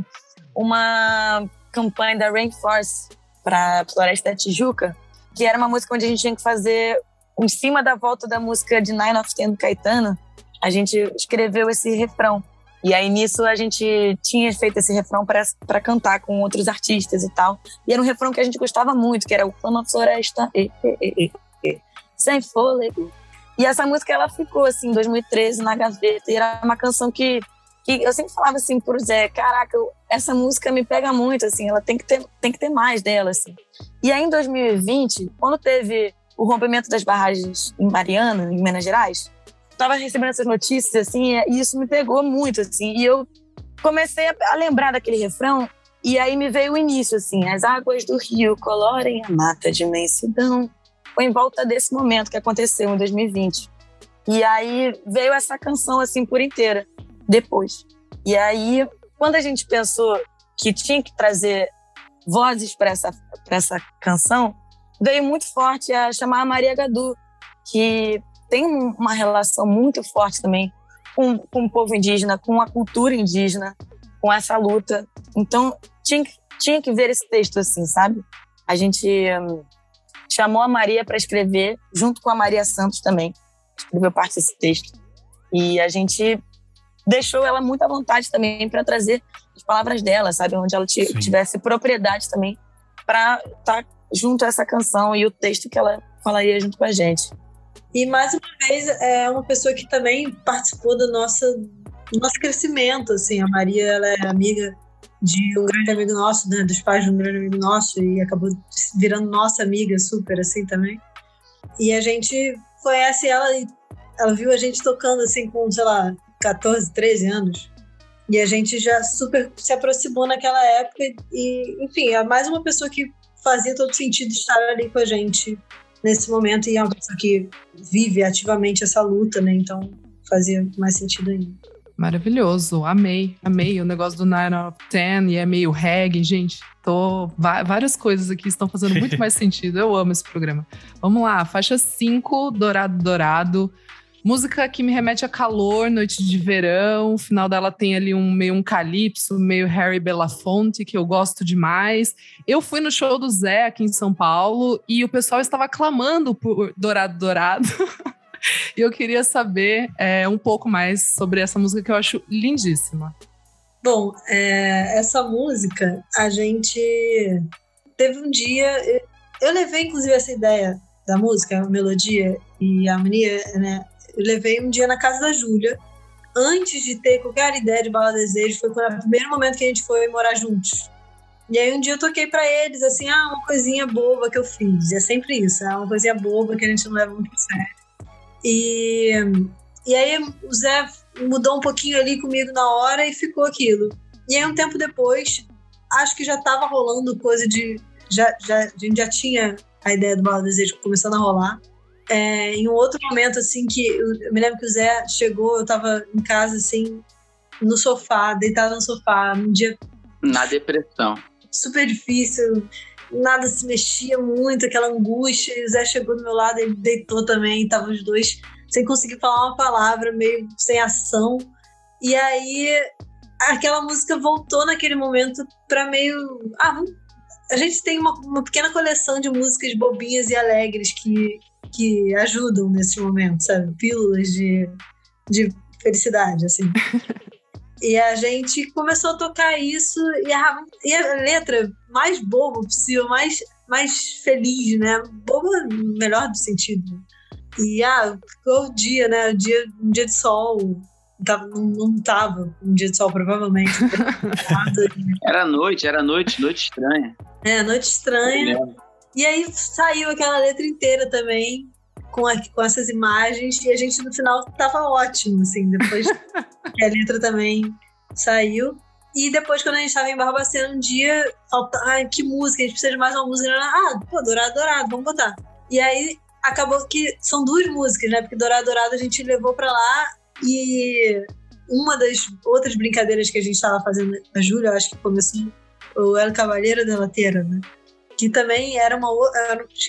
uma campanha da Rainforest para Floresta da Tijuca, que era uma música onde a gente tinha que fazer em cima da volta da música de Nine of Ten do Caetano. A gente escreveu esse refrão. E aí nisso a gente tinha feito esse refrão para cantar com outros artistas e tal. E era um refrão que a gente gostava muito, que era o Clama Floresta, e, e, e, sem fôlego. E essa música ela ficou assim em 2013 na gaveta. E era uma canção que, que eu sempre falava assim pro Zé, caraca, eu, essa música me pega muito, assim, ela tem que ter, tem que ter mais dela, assim. E aí em 2020, quando teve o rompimento das barragens em Mariana, em Minas Gerais, tava recebendo essas notícias, assim, e isso me pegou muito, assim. E eu comecei a, lembrar daquele refrão, e aí me veio o início, assim. As águas do rio colorem a mata de imensidão. Foi em volta desse momento que aconteceu, em 2020. E aí veio essa canção, assim, por inteira, depois. E aí, quando a gente pensou que tinha que trazer vozes para essa, essa canção, veio muito forte a chamar a Maria Gadu, que tem uma relação muito forte também com, com o povo indígena, com a cultura indígena, com essa luta. Então, tinha, tinha que ver esse texto assim, sabe? A gente um, chamou a Maria para escrever, junto com a Maria Santos também, escreveu parte desse texto. E a gente deixou ela muito à vontade também para trazer as palavras dela, sabe? Onde ela tivesse propriedade também para estar tá junto a essa canção e o texto que ela falaria junto com a gente.
E mais uma vez é uma pessoa que também participou do nosso, do nosso crescimento. Assim, a Maria ela é amiga de um grande amigo nosso, né, dos pais de um grande amigo nosso, e acabou virando nossa amiga super assim também. E a gente conhece ela e ela viu a gente tocando assim com, sei lá, 14, 13 anos. E a gente já super se aproximou naquela época e, enfim, é mais uma pessoa que fazia todo sentido estar ali com a gente nesse momento e é uma pessoa que vive ativamente essa luta, né? Então fazia mais sentido ainda.
Maravilhoso, amei, amei o negócio do Nine of Ten e é meio reggae, gente. Tô, várias coisas aqui estão fazendo muito mais sentido. Eu amo esse programa. Vamos lá, faixa 5, Dourado Dourado. Música que me remete a calor, noite de verão. O final dela tem ali um meio um calypso, meio Harry Belafonte, que eu gosto demais. Eu fui no show do Zé aqui em São Paulo e o pessoal estava clamando por Dourado Dourado. E eu queria saber é, um pouco mais sobre essa música que eu acho lindíssima.
Bom, é, essa música, a gente teve um dia. Eu levei, inclusive, essa ideia da música, a melodia e a harmonia, né? Eu levei um dia na casa da Júlia, antes de ter qualquer ideia de Bala Desejo, foi o primeiro momento que a gente foi morar juntos. E aí um dia eu toquei para eles, assim, ah, uma coisinha boba que eu fiz. E é sempre isso, é uma coisinha boba que a gente não leva muito sério. E, e aí o Zé mudou um pouquinho ali comigo na hora e ficou aquilo. E aí um tempo depois, acho que já estava rolando coisa de. Já, já, a gente já tinha a ideia do Bala Desejo começando a rolar. É, em um outro momento, assim, que eu, eu, me lembro que o Zé chegou, eu estava em casa, assim, no sofá, deitado no sofá, num dia.
Na depressão.
Super difícil, nada se mexia muito, aquela angústia. E o Zé chegou do meu lado, ele deitou também, estavam os dois sem conseguir falar uma palavra, meio sem ação. E aí aquela música voltou naquele momento para meio. Ah, a gente tem uma, uma, pequena coleção de músicas bobinhas e alegres que, que ajudam nesse momento, sabe? Pílulas de, de felicidade, assim. E a gente começou a tocar isso e a, e a letra mais boba possível, mais, mais feliz, né? Boba melhor do sentido. E ah, ficou o dia, né? O dia, um dia de sol. Tava, não, não tava um dia de sol, provavelmente.
era noite, era noite, noite estranha.
É, noite estranha. E aí saiu aquela letra inteira também com, a, com essas imagens e a gente no final tava ótimo, assim, depois que a letra também saiu. E depois, quando a gente tava em Barbacena, um dia, falta, ai, que música, a gente precisa de mais uma música. Ah, pô, Dourado, Dourado, vamos botar. E aí acabou que são duas músicas, né? Porque Dourado, Dourado a gente levou pra lá e uma das outras brincadeiras que a gente tava fazendo, a Júlia, acho que começou, o El Cavaleiro da Lateira, né? Que também era, uma,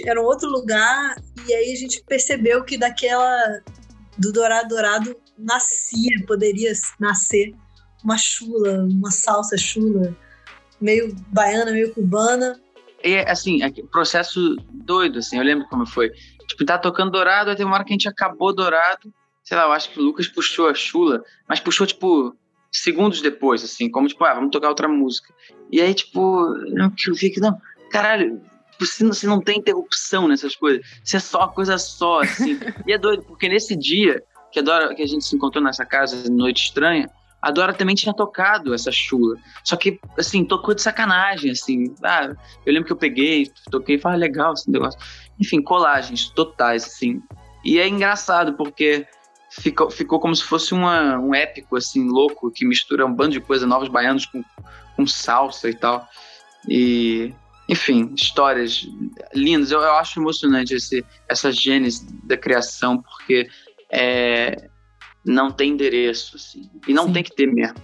era um outro lugar, e aí a gente percebeu que daquela do Dourado Dourado nascia, poderia nascer uma chula, uma salsa chula, meio baiana, meio cubana.
E assim, é processo doido, assim, eu lembro como foi. Tipo, tá tocando Dourado, aí tem uma hora que a gente acabou Dourado, sei lá, eu acho que o Lucas puxou a chula, mas puxou, tipo, segundos depois, assim, como tipo, ah, vamos tocar outra música. E aí, tipo, eu fiquei, não, caralho, você não, você não tem interrupção nessas coisas. Você é só coisa só, assim. e é doido, porque nesse dia que a, Dora, que a gente se encontrou nessa casa, Noite Estranha, a Dora também tinha tocado essa chula. Só que, assim, tocou de sacanagem, assim. Ah, eu lembro que eu peguei, toquei e falei, ah, legal esse negócio. Enfim, colagens totais, assim. E é engraçado, porque ficou, ficou como se fosse uma, um épico, assim, louco, que mistura um bando de coisa, novos baianos com, com salsa e tal. E enfim, histórias lindas. Eu, eu acho emocionante esse, essa gênese da criação, porque é, não tem endereço, assim, e não Sim. tem que ter mesmo.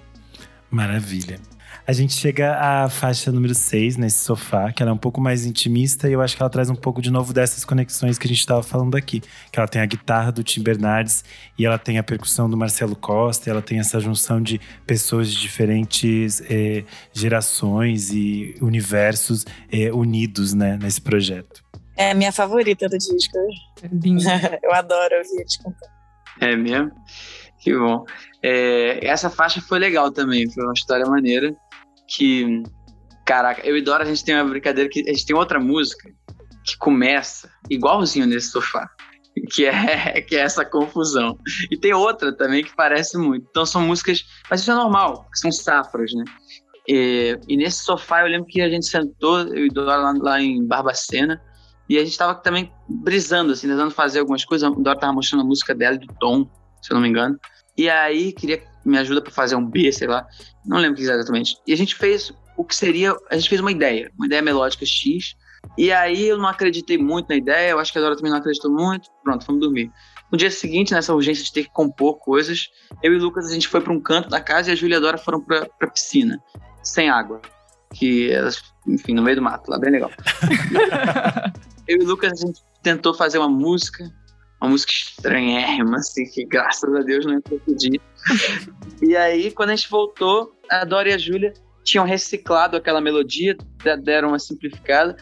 Maravilha. A gente chega à faixa número 6 nesse sofá, que ela é um pouco mais intimista e eu acho que ela traz um pouco de novo dessas conexões que a gente estava falando aqui. Que ela tem a guitarra do Tim Bernardes e ela tem a percussão do Marcelo Costa, e ela tem essa junção de pessoas de diferentes eh, gerações e universos eh, unidos né, nesse projeto.
É a minha favorita do disco. eu adoro ouvir eles cantar.
É mesmo? Que bom. É, essa faixa foi legal também, foi uma história maneira que, caraca, eu e Dora, a gente tem uma brincadeira que a gente tem outra música que começa igualzinho nesse sofá. Que é, que é essa confusão. E tem outra também que parece muito. Então são músicas. Mas isso é normal, são safras, né? E, e, nesse sofá eu lembro que a gente sentou, eu e Dora lá, lá em Barbacena, e a gente tava também brisando, assim, tentando fazer algumas coisas. A Dora tava mostrando a música dela, do Tom, se eu não me engano. E aí queria me ajuda para fazer um B, sei lá. Não lembro exatamente. E a gente fez o que seria. A gente fez uma ideia, uma ideia melódica X, E aí eu não acreditei muito na ideia, eu acho que a Dora também não acreditou muito. Pronto, fomos dormir. No dia seguinte, nessa urgência de ter que compor coisas, eu e o Lucas a gente foi para um canto da casa e a Júlia e a Dora foram para a piscina, sem água. Que elas, enfim, no meio do mato, lá bem legal. eu e o Lucas a gente tentou fazer uma música, uma música estranhérrima, assim, que graças a Deus não entrou dia. e aí, quando a gente voltou, a Dora e a Júlia tinham reciclado aquela melodia, deram uma simplificada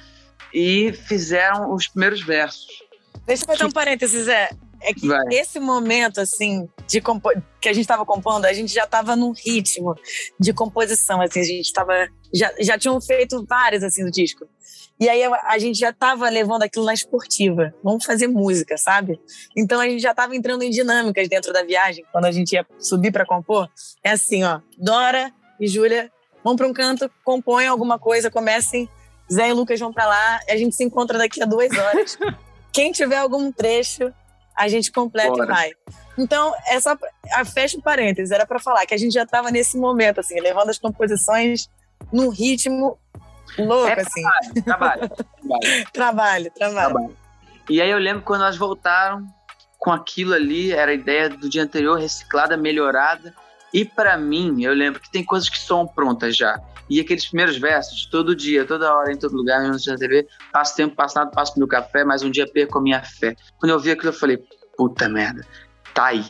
e fizeram os primeiros versos.
Deixa eu fazer um parênteses, é. É que Vai. esse momento, assim, de que a gente estava compondo, a gente já estava num ritmo de composição, assim, a gente estava já, já tinham feito várias, assim, do disco. E aí a gente já estava levando aquilo na esportiva. Vamos fazer música, sabe? Então a gente já estava entrando em dinâmicas dentro da viagem, quando a gente ia subir para compor. É assim, ó, Dora e Júlia vão para um canto, compõem alguma coisa, comecem Zé e Lucas vão para lá, a gente se encontra daqui a duas horas. Quem tiver algum trecho, a gente completa Bora. e vai. Então, essa, a fecha parênteses, era para falar que a gente já estava nesse momento, assim, levando as composições num ritmo louco, é assim.
Trabalho, trabalho,
trabalho. trabalho, trabalho.
E aí eu lembro quando elas voltaram com aquilo ali, era a ideia do dia anterior, reciclada, melhorada. E para mim, eu lembro que tem coisas que são prontas já. E aqueles primeiros versos, todo dia, toda hora, em todo lugar, mesmo na TV, passo tempo passado, passo meu café, mas um dia perco a minha fé. Quando eu vi aquilo, eu falei, puta merda, tá aí.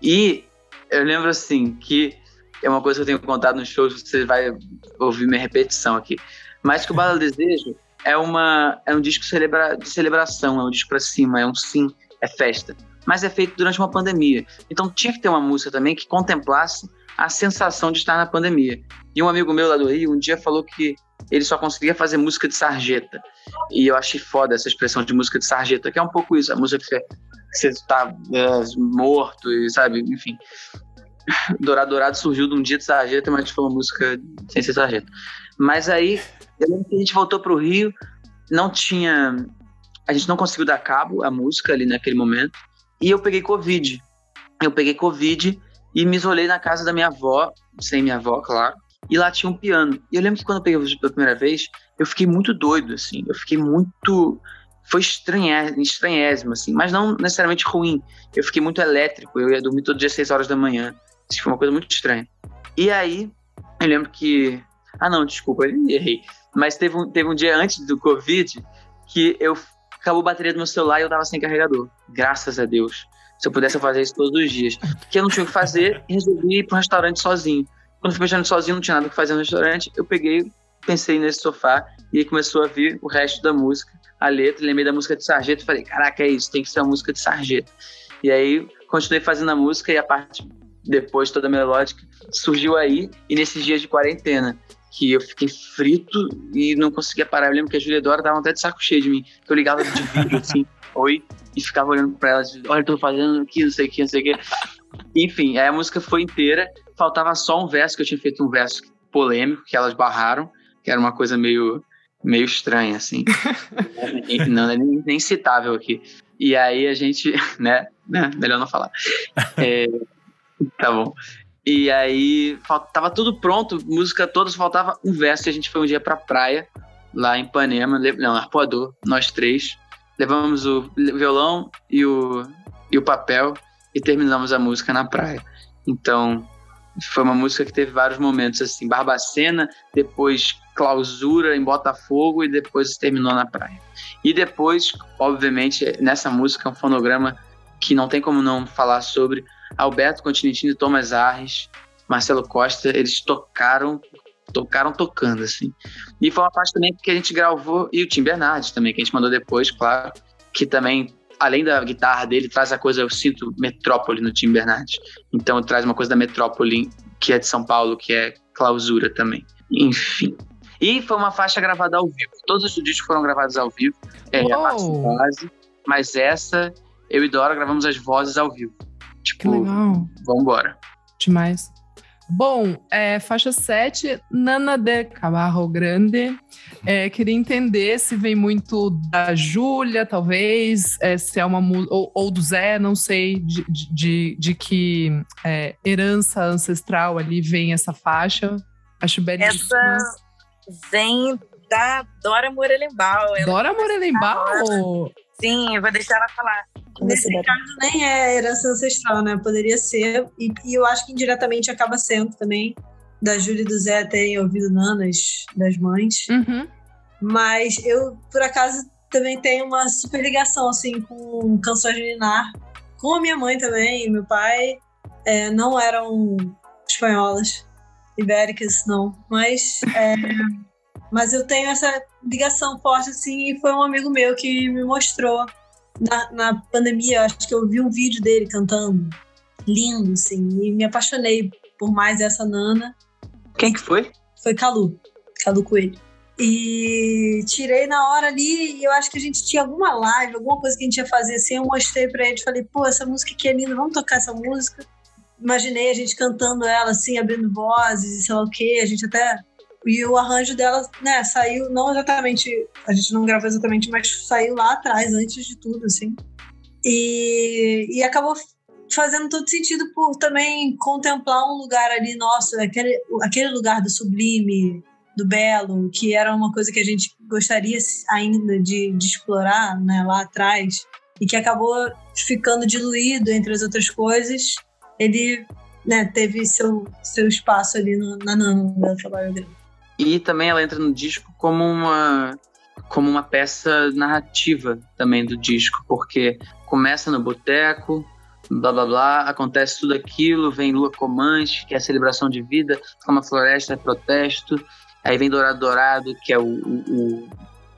E eu lembro assim que é uma coisa que eu tenho contado nos shows, você vai ouvir minha repetição aqui. Mas que o Bala Desejo é, uma, é um disco celebra, de celebração, é um disco pra cima, é um sim, é festa. Mas é feito durante uma pandemia. Então tinha que ter uma música também que contemplasse a sensação de estar na pandemia. E um amigo meu lá do Rio um dia falou que ele só conseguia fazer música de sarjeta. E eu achei foda essa expressão de música de sarjeta, que é um pouco isso, a música que você, está é, morto e sabe, enfim. Dourado Dourado surgiu de um dia de sarjeta, mas foi uma música sem ser sarjeta. Mas aí, eu lembro que a gente voltou para o Rio, não tinha. A gente não conseguiu dar cabo à música ali naquele momento. E eu peguei Covid. Eu peguei Covid e me isolei na casa da minha avó, sem minha avó, claro. E lá tinha um piano. E eu lembro que quando eu peguei pela primeira vez, eu fiquei muito doido, assim. Eu fiquei muito. Foi estranhésimo, assim. Mas não necessariamente ruim. Eu fiquei muito elétrico. Eu ia dormir todo dia às 6 horas da manhã. Isso foi uma coisa muito estranha. E aí, eu lembro que. Ah, não, desculpa, eu errei. Mas teve um, teve um dia antes do Covid que eu acabou a bateria do meu celular e eu tava sem carregador. Graças a Deus. Se eu pudesse, eu fazer isso todos os dias. Porque eu não tinha o que fazer e resolvi ir para um restaurante sozinho. Quando fui mexendo sozinho, não tinha nada o que fazer no restaurante. Eu peguei, pensei nesse sofá e aí começou a vir o resto da música, a letra. Lembrei da música de Sargento falei: caraca, é isso, tem que ser uma música de Sargento. E aí continuei fazendo a música e a parte depois toda melódica surgiu aí. E nesses dias de quarentena, que eu fiquei frito e não conseguia parar. Eu lembro que a Julia Dora dava até de saco cheio de mim. Eu ligava de vídeo assim, oi e ficava olhando pra ela, assim, olha, eu tô fazendo aqui, não sei o que, não sei o que. Enfim, aí a música foi inteira, faltava só um verso, que eu tinha feito um verso polêmico, que elas barraram, que era uma coisa meio, meio estranha, assim. não, é nem, nem citável aqui. E aí a gente, né, né melhor não falar. É, tá bom. E aí tava tudo pronto, música toda, faltava um verso, e a gente foi um dia pra praia, lá em Ipanema, não, Arpoador, nós três levamos o violão e o, e o papel e terminamos a música na praia. Então, foi uma música que teve vários momentos assim, Barbacena, depois clausura em Botafogo e depois terminou na praia. E depois, obviamente, nessa música é um fonograma que não tem como não falar sobre Alberto Continentino e Thomas Arres, Marcelo Costa, eles tocaram tocaram tocando, assim. E foi uma parte também que a gente gravou, e o Tim Bernardes também, que a gente mandou depois, claro, que também, além da guitarra dele, traz a coisa, eu sinto Metrópole no Tim Bernardes. Então traz uma coisa da Metrópole, que é de São Paulo, que é clausura também. Enfim. E foi uma faixa gravada ao vivo. Todos os discos foram gravados ao vivo. É a parte base. Mas essa, eu e Dora gravamos as vozes ao vivo. Tipo,
que legal.
Vambora.
Demais. Bom, é, faixa 7, Nana de Cabarro Grande. É, queria entender se vem muito da Júlia, talvez, é, se é uma ou, ou do Zé, não sei de, de, de que é, herança ancestral ali vem essa faixa. Acho belíssima.
Essa vem da Dora Morelenbaum.
Dora Morelenbaum?
Sim, eu vou deixar ela falar.
Nesse caso, nem é herança ancestral, né? Poderia ser, e, e, eu acho que indiretamente acaba sendo também, da Júlia e do Zé terem ouvido nanas das mães.
Uhum.
Mas eu, por acaso, também tenho uma super ligação, assim, com canções de Ninar. Com a minha mãe também, meu pai é, não eram espanholas, ibéricas, não. Mas, é, mas eu tenho essa ligação forte, assim, e foi um amigo meu que me mostrou na, na pandemia, acho que eu vi um vídeo dele cantando, lindo, assim, e me apaixonei por mais essa Nana.
Quem que foi?
Foi Calu, Calu Coelho. E tirei na hora ali, e eu acho que a gente tinha alguma live, alguma coisa que a gente ia fazer assim. Eu mostrei pra ele, falei, pô, essa música aqui é linda, vamos tocar essa música. Imaginei a gente cantando ela assim, abrindo vozes e sei lá o quê. A gente até e o arranjo dela, né, saiu não exatamente, a gente não gravou exatamente, mas saiu lá atrás, antes de tudo, assim. E, e acabou fazendo todo sentido por também contemplar um lugar ali nosso, aquele, aquele lugar do sublime, do belo, que era uma coisa que a gente gostaria ainda de, de explorar né, lá atrás, e que acabou ficando diluído entre as outras coisas. Ele né, teve seu, seu espaço ali no, na Nano, no trabalho dele.
E também ela entra no disco como uma como uma peça narrativa também do disco, porque começa no boteco, blá blá blá, acontece tudo aquilo, vem Lua Comante, que é a celebração de vida, uma floresta é protesto, aí vem Dourado Dourado, que é o, o,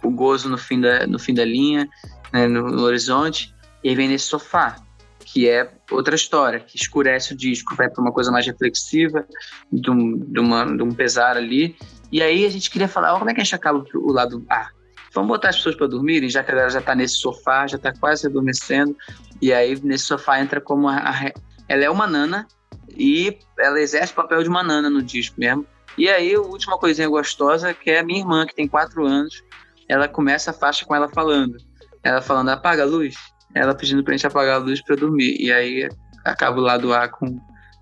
o gozo no fim da, no fim da linha, né, no, no horizonte, e aí vem nesse sofá, que é outra história, que escurece o disco, vai para uma coisa mais reflexiva, de um, de, uma, de um pesar ali, e aí a gente queria falar, como é que a gente acaba o lado A? Vamos botar as pessoas para dormirem, já que a galera já está nesse sofá, já está quase adormecendo. E aí nesse sofá entra como a, a, ela é uma nana e ela exerce o papel de uma nana no disco mesmo. E aí a última coisinha gostosa que é a minha irmã que tem quatro anos, ela começa a faixa com ela falando, ela falando apaga a luz, ela pedindo pra gente apagar a luz para dormir. E aí acaba o lado A com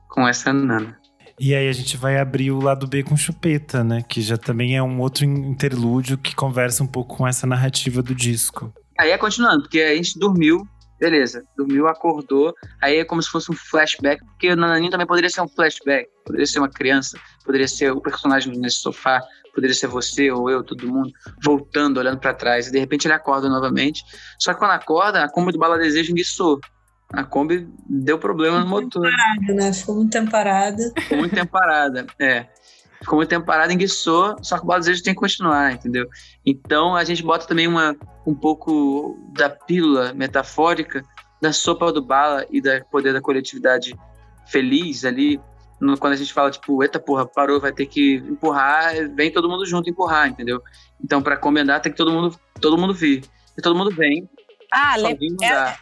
com essa nana.
E aí a gente vai abrir o lado B com chupeta, né? Que já também é um outro interlúdio que conversa um pouco com essa narrativa do disco.
Aí é continuando, porque a gente dormiu, beleza, dormiu, acordou, aí é como se fosse um flashback, porque o Nananinho também poderia ser um flashback, poderia ser uma criança, poderia ser o personagem nesse sofá, poderia ser você ou eu, todo mundo, voltando, olhando para trás, e de repente ele acorda novamente. Só que quando acorda, a Kombi do Bala Desejo enguiçou. A Kombi deu problema no motor.
Parada, né? Ficou muito tempo parada.
Ficou muito tempo parada, é. Ficou muito tempo parada, enguiçou, só que o Bala Desejo tem que continuar, entendeu? Então a gente bota também uma, um pouco da pílula metafórica da sopa do bala e da poder da coletividade feliz ali. No, quando a gente fala, tipo, eita porra, parou, vai ter que empurrar, vem todo mundo junto empurrar, entendeu? Então, para comendar, tem que todo mundo, todo mundo vir. E todo mundo vem,
ah,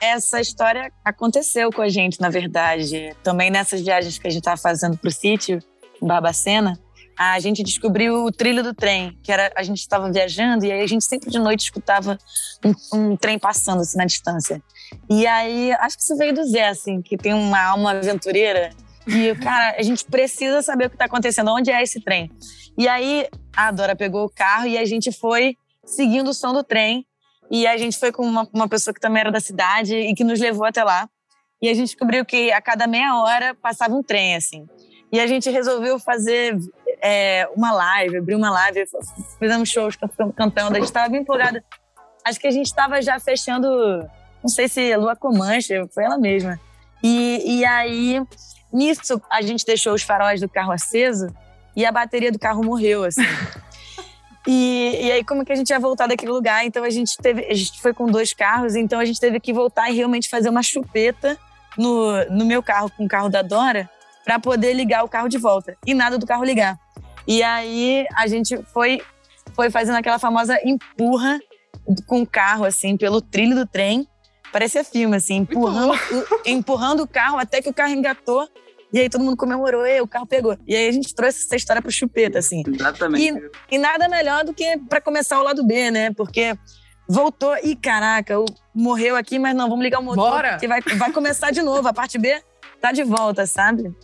é, essa história aconteceu com a gente, na verdade. Também nessas viagens que a gente estava fazendo para o sítio, em Barbacena, a gente descobriu o trilho do trem, que era a gente estava viajando e aí a gente sempre de noite escutava um, um, trem passando assim na distância. E aí, acho que isso veio do Zé, assim, que tem uma alma aventureira. E, cara, a gente precisa saber o que está acontecendo, onde é esse trem. E aí, a Dora pegou o carro e a gente foi seguindo o som do trem e a gente foi com uma, uma pessoa que também era da cidade e que nos levou até lá. E a gente descobriu que a cada meia hora passava um trem, assim. E a gente resolveu fazer é, uma live, abrir uma live, fizemos shows cantando, a gente estava bem empolgada. Acho que a gente estava já fechando, não sei se Lua Comanche, foi ela mesma. E, e aí, nisso, a gente deixou os faróis do carro aceso e a bateria do carro morreu, assim. E, e aí, como que a gente ia voltar daquele lugar? Então, a gente teve, a gente foi com dois carros, então a gente teve que voltar e realmente fazer uma chupeta no, no meu carro, com o carro da Dora, para poder ligar o carro de volta. E nada do carro ligar. E aí, a gente foi, foi fazendo aquela famosa empurra com o carro, assim, pelo trilho do trem. Parecia filme, assim, empurrando, empurrando o carro até que o carro engatou e aí todo mundo comemorou, e o carro pegou. E aí a gente trouxe essa história pro chupeta, assim.
Exatamente.
E, e nada melhor do que para começar o lado B, né? Porque voltou e caraca, morreu aqui, mas não, vamos ligar o motor.
Bora!
Que vai, vai começar de novo. A parte B tá de volta, sabe?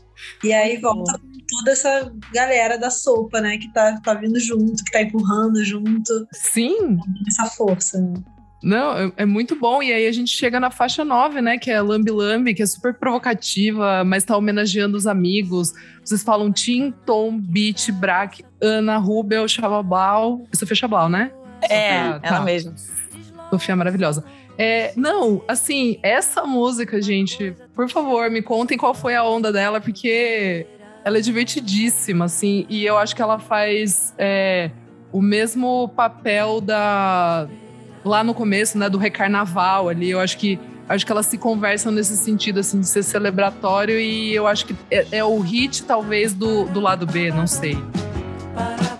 E aí volta toda essa galera da sopa, né? Que tá, tá vindo junto, que tá empurrando junto.
Sim.
Essa força. Né?
Não, é, é, muito bom. E aí a gente chega na faixa 9, né? Que é Lambi Lambi, que é super provocativa, mas tá homenageando os amigos. Vocês falam Tim, Tom, Beat, Brack, Ana, Rubel, Chababal. Sofia Chabal, né?
É, Sofia, ela tá. mesma.
Sofia maravilhosa. É, não, assim, essa música, gente, por favor, me contem qual foi a onda dela, porque ela é divertidíssima, assim, e eu acho que ela faz é, o mesmo papel da. Lá no começo, né, do recarnaval ali. Eu acho que acho que elas se conversam nesse sentido, assim, de ser celebratório, e eu acho que é, é o hit, talvez, do, do lado B, não sei.
ela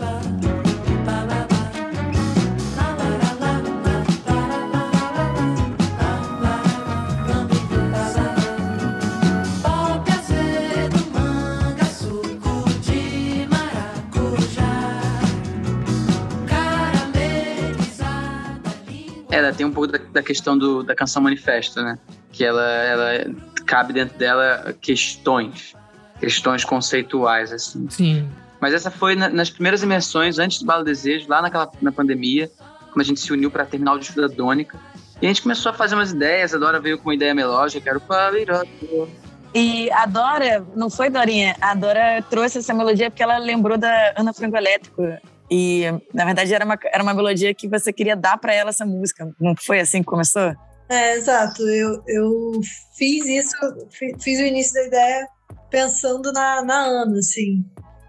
tem um pouco da, da questão do, da canção manifesto, né? Que ela, ela cabe dentro dela questões, questões conceituais, assim.
Sim.
Mas essa foi na, nas primeiras imersões, antes do Bala Desejo, lá naquela, na pandemia, quando a gente se uniu para terminar o disco da Dônica. E a gente começou a fazer umas ideias, a Dora veio com uma ideia melódica, que era o.
E a Dora, não foi Dorinha, a Dora trouxe essa melodia porque ela lembrou da Ana Franco Elétrico, e, na verdade, era uma, era uma melodia que você queria dar para ela essa música. Não foi assim que começou?
É, exato. Eu, eu fiz isso, fiz o início da ideia pensando na, na Ana, assim.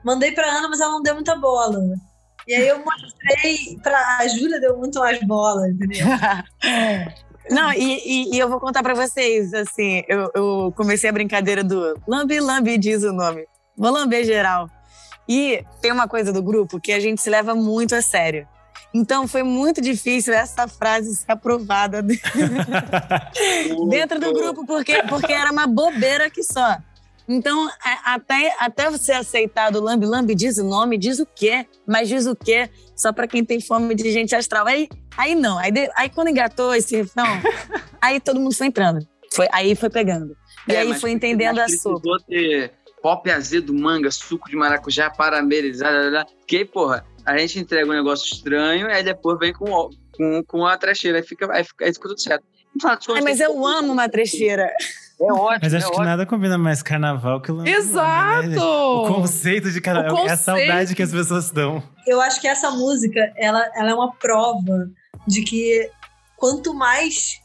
Mandei pra Ana, mas ela não deu muita bola. E aí eu mostrei pra a Júlia, deu muito mais bola, entendeu?
Não, e, e, e, eu vou contar para vocês, assim, eu, eu, comecei a brincadeira do lambe, lambe, diz o nome. Vou lamber geral. E tem uma coisa do grupo que a gente se leva muito a sério. Então foi muito difícil essa frase ser aprovada dentro do grupo, porque, porque era uma bobeira que só. Então, até, até você aceitar do Lambi Lambi, diz o nome, diz o quê, mas diz o quê, só para quem tem fome de gente astral. Aí, aí não, aí, aí quando engatou esse refrão, aí todo mundo foi entrando. Foi, aí foi pegando. E é, aí foi entendendo a sopa.
Ter pop azedo, manga, suco de maracujá, parabenizar, que, porra, a gente entrega um negócio estranho e aí depois vem com, com, com a trecheira, aí fica, aí fica, aí fica tudo certo.
Ai, mas eu amo uma trecheira.
É ótimo.
Mas acho
é
que
ótimo.
nada combina mais carnaval que o
né? Exato! Né?
O conceito de carnaval, conceito. é a saudade que as pessoas dão.
Eu acho que essa música, ela, ela é uma prova de que quanto mais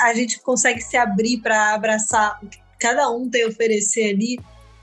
a gente consegue se abrir para abraçar o que cada um tem a oferecer ali,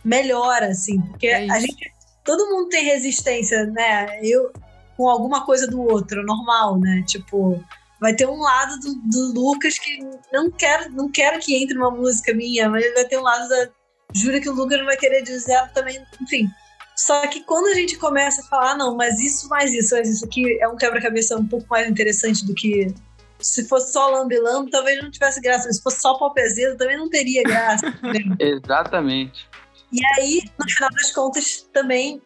melhora, assim, porque é a gente. Todo mundo tem resistência, né? Eu com alguma coisa do outro, normal, né? Tipo, vai ter um lado do, do Lucas que não quero, não quero que entre uma música minha, mas vai ter um lado da Jura que o Lucas não vai querer dizer também, enfim. Só que quando a gente começa a falar, ah, não, mas isso mais isso, mas isso aqui é um quebra-cabeça um pouco mais interessante do que se fosse só lambe-lambe, talvez não tivesse graça. Se fosse só pop também não teria graça.
Exatamente.
E aí, no final das contas, também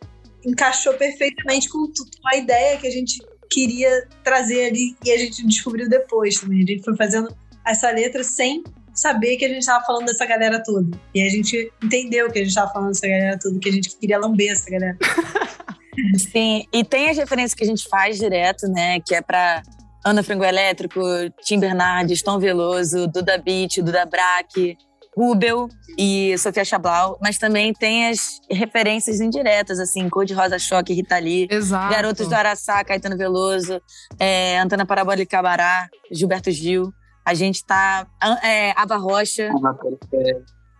encaixou perfeitamente com, a ideia que a gente queria trazer ali e a gente descobriu depois também. A gente foi fazendo essa letra sem saber que a gente estava falando dessa galera toda. E a gente entendeu que a gente estava falando dessa galera toda, que a gente queria lamber essa galera.
Sim, e tem as referências que a gente faz direto, né? Que é para Ana Frango Elétrico, Tim Bernardes, Tom Veloso, Duda Beat, Duda Braque, Rubel e Sofia Chablau, mas também tem as referências indiretas, assim, Cor de Rosa Choque, Rita Lee,
Exato.
Garotos do Araçá, Caetano Veloso, é, Antena Parabólica Cabará, Gilberto Gil. A gente tá. É, Ava Rocha.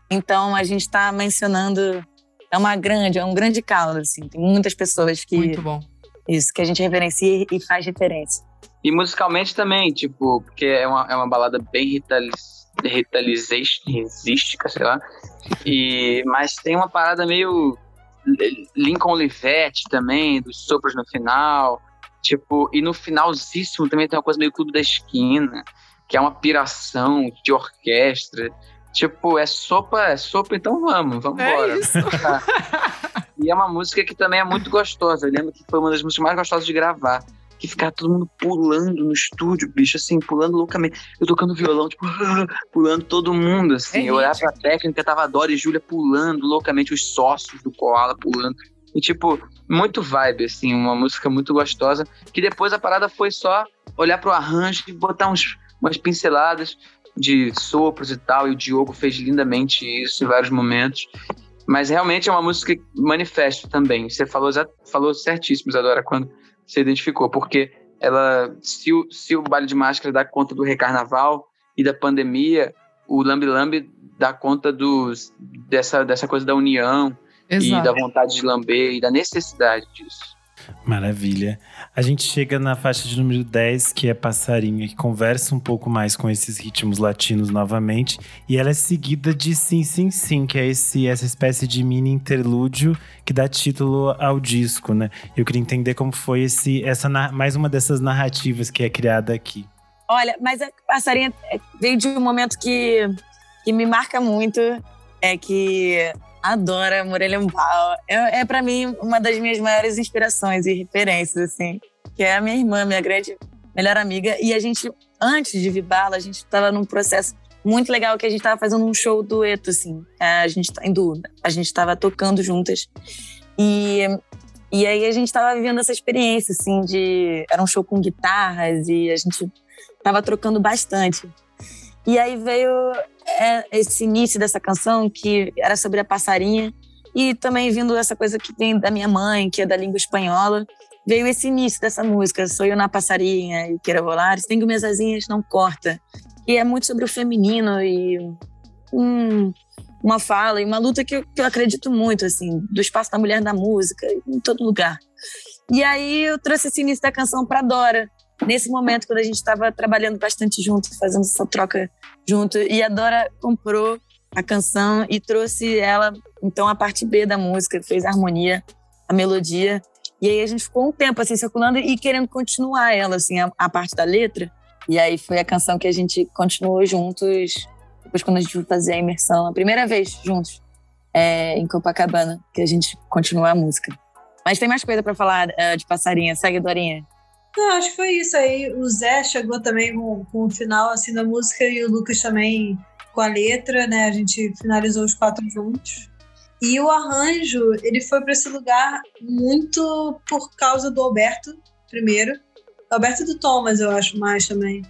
Então a gente tá mencionando. É uma grande, é um grande caldo, assim. Tem muitas pessoas que.
Muito bom.
Isso, que a gente reverencia e faz referência.
E musicalmente também, tipo, porque é uma, é uma balada bem Rita Lee resística, sei lá. E, mas tem uma parada meio Lincoln Olivetti também, dos sopros no final. Tipo, e no finalzíssimo também tem uma coisa meio clube da esquina, que é uma piração de orquestra. Tipo, é sopa, é sopa, então vamos, vamos
é
embora.
Isso.
e é uma música que também é muito gostosa. Eu lembro que foi uma das músicas mais gostosas de gravar que ficava todo mundo pulando no estúdio, bicho, assim, pulando loucamente. Eu tocando violão, tipo, pulando todo mundo, assim.
É
eu olhava pra técnica, tava a Dora e Júlia pulando loucamente, os sócios do Koala pulando. E, tipo, muito vibe, assim, uma música muito gostosa. Que depois a parada foi só olhar pro arranjo e botar uns, umas pinceladas de sopros e tal. E o Diogo fez lindamente isso em vários momentos. Mas realmente é uma música que manifesta também. Você falou, falou certíssimo, Isadora, quando você identificou, porque ela, se o, se o baile de máscara dá conta do recarnaval e da pandemia, o Lambi Lambi dá conta dos, dessa, dessa coisa da união
Exato.
e da vontade de lamber e da necessidade disso.
Maravilha. A gente chega na faixa de número 10, que é Passarinha, que conversa um pouco mais com esses ritmos latinos novamente. E ela é seguida de Sim, Sim, Sim, que é esse, essa espécie de mini interlúdio que dá título ao disco, né? Eu queria entender como foi esse, essa, mais uma dessas narrativas que é criada aqui.
Olha, mas a Passarinha veio de um momento que, que me marca muito. É que adora Morelembal. É, é para mim uma das minhas maiores inspirações e referências, assim, que é a minha irmã, minha grande melhor amiga. E a gente, antes de Vibala, a gente estava num processo muito legal que a gente estava fazendo um show dueto, assim. A gente tá indo, a gente estava tocando juntas. E e aí a gente estava vivendo essa experiência, assim, de era um show com guitarras e a gente estava trocando bastante. E aí veio é, esse início dessa canção, que era sobre a passarinha, e também vindo essa coisa que vem da minha mãe, que é da língua espanhola, veio esse início dessa música, Sou eu na passarinha e queira volar, tenho minhas asinhas, não corta. E é muito sobre o feminino e um, uma fala e uma luta que eu, que eu acredito muito, assim, do espaço da mulher na música, em todo lugar. E aí eu trouxe esse início da canção para Dora, nesse momento, quando a gente estava trabalhando bastante junto, fazendo essa troca junto, e a Dora comprou a canção e trouxe ela, então, a parte B da música, fez a harmonia, a melodia. E aí a gente ficou um tempo assim circulando e querendo continuar ela, assim, a, a parte da letra. E aí foi a canção que a gente continuou juntos, depois quando a gente foi fazer a imersão, a primeira vez juntos, é, em Copacabana, que a gente continuou a música. Mas tem mais coisa para falar uh, de Passarinha. Segue, Dorinha.
Não, acho que foi isso aí. O Zé chegou também com, com o final assim da música e o Lucas também com a letra, né? A gente finalizou os quatro juntos. E o arranjo, ele foi para esse lugar muito por causa do Alberto, primeiro. O Alberto e do Thomas, eu acho mais também.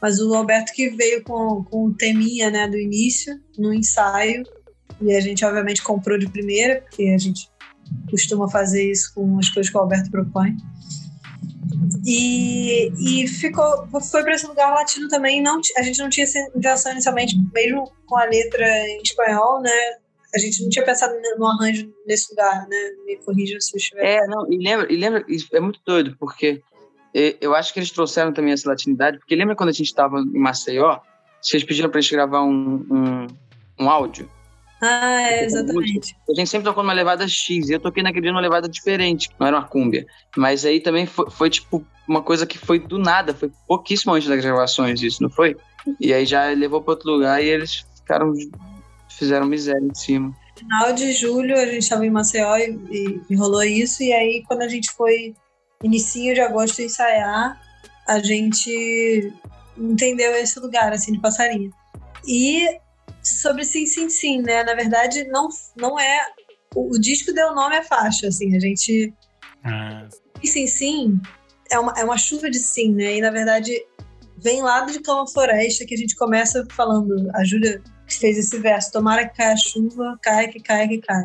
Mas o Alberto que veio com, com o teminha, né, do início, no ensaio. E a gente, obviamente, comprou de primeira, porque a gente costuma fazer isso com as coisas que o Alberto propõe. E, e ficou, foi para esse lugar latino também. Não, a gente não tinha intenção inicialmente, mesmo com a letra em espanhol, né? A gente não tinha pensado no arranjo nesse lugar, né? Me corrija se eu estiver.
É, não, e lembra, e lembra, é muito doido, porque eu acho que eles trouxeram também essa latinidade, porque lembra quando a gente estava em Maceió? Vocês pediram para a gente gravar um, um, um áudio?
Ah, é, exatamente.
A gente sempre tocou numa levada X, e eu toquei naquele dia numa levada diferente, não era uma cúmbia. Mas aí também foi, foi, tipo uma coisa que foi do nada, foi pouquíssimo antes das gravações isso, não foi? E aí já levou para outro lugar e eles ficaram, fizeram miséria em cima.
Final de julho a gente estava em Maceió e, e, e rolou isso, e aí quando a gente foi inicinho de agosto ensaiar, a gente entendeu esse lugar, assim, de passarinho. E sobre Sim Sim Sim, né? Na verdade, não, não é. O, o disco deu nome à faixa, assim, a gente. Ah. Sim Sim é uma, é uma chuva de sim, né? E na verdade vem lá de Cama Floresta que a gente começa falando. A Júlia fez esse verso: Tomara que caia a chuva, cai, que cai, que cai.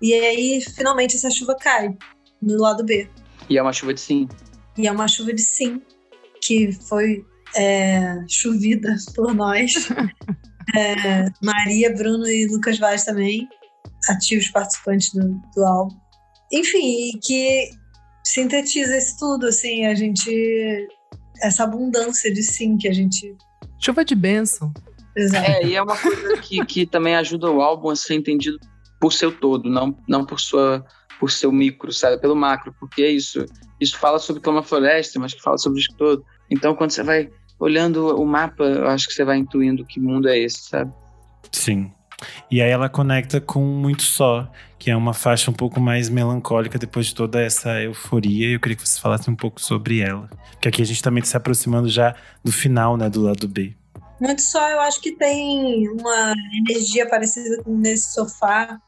E aí, finalmente, essa chuva cai no lado B.
E é uma chuva de sim.
E é uma chuva de sim, que foi é, chovida por nós. É, Maria, Bruno e Lucas Vaz também, ativos participantes do, do álbum. Enfim, que sintetiza isso tudo, assim, a gente. Essa abundância de sim que a gente.
Chuva de bênção.
Exato. É, e é uma coisa que, que também ajuda o álbum a ser entendido por seu todo, não, não por sua por seu micro, sabe? Pelo macro, porque é isso. Isso fala sobre Clama Floresta, mas que fala sobre o disco todo. Então, quando você vai olhando o mapa, eu acho que você vai intuindo que mundo é esse, sabe?
Sim. E aí ela conecta com Muito Só, que é uma faixa um pouco mais melancólica depois de toda essa euforia. E eu queria que você falasse um pouco sobre ela. Porque aqui a gente também está se aproximando já do final, né, do lado B.
Muito Só, eu acho que tem uma energia parecida com nesse sofá,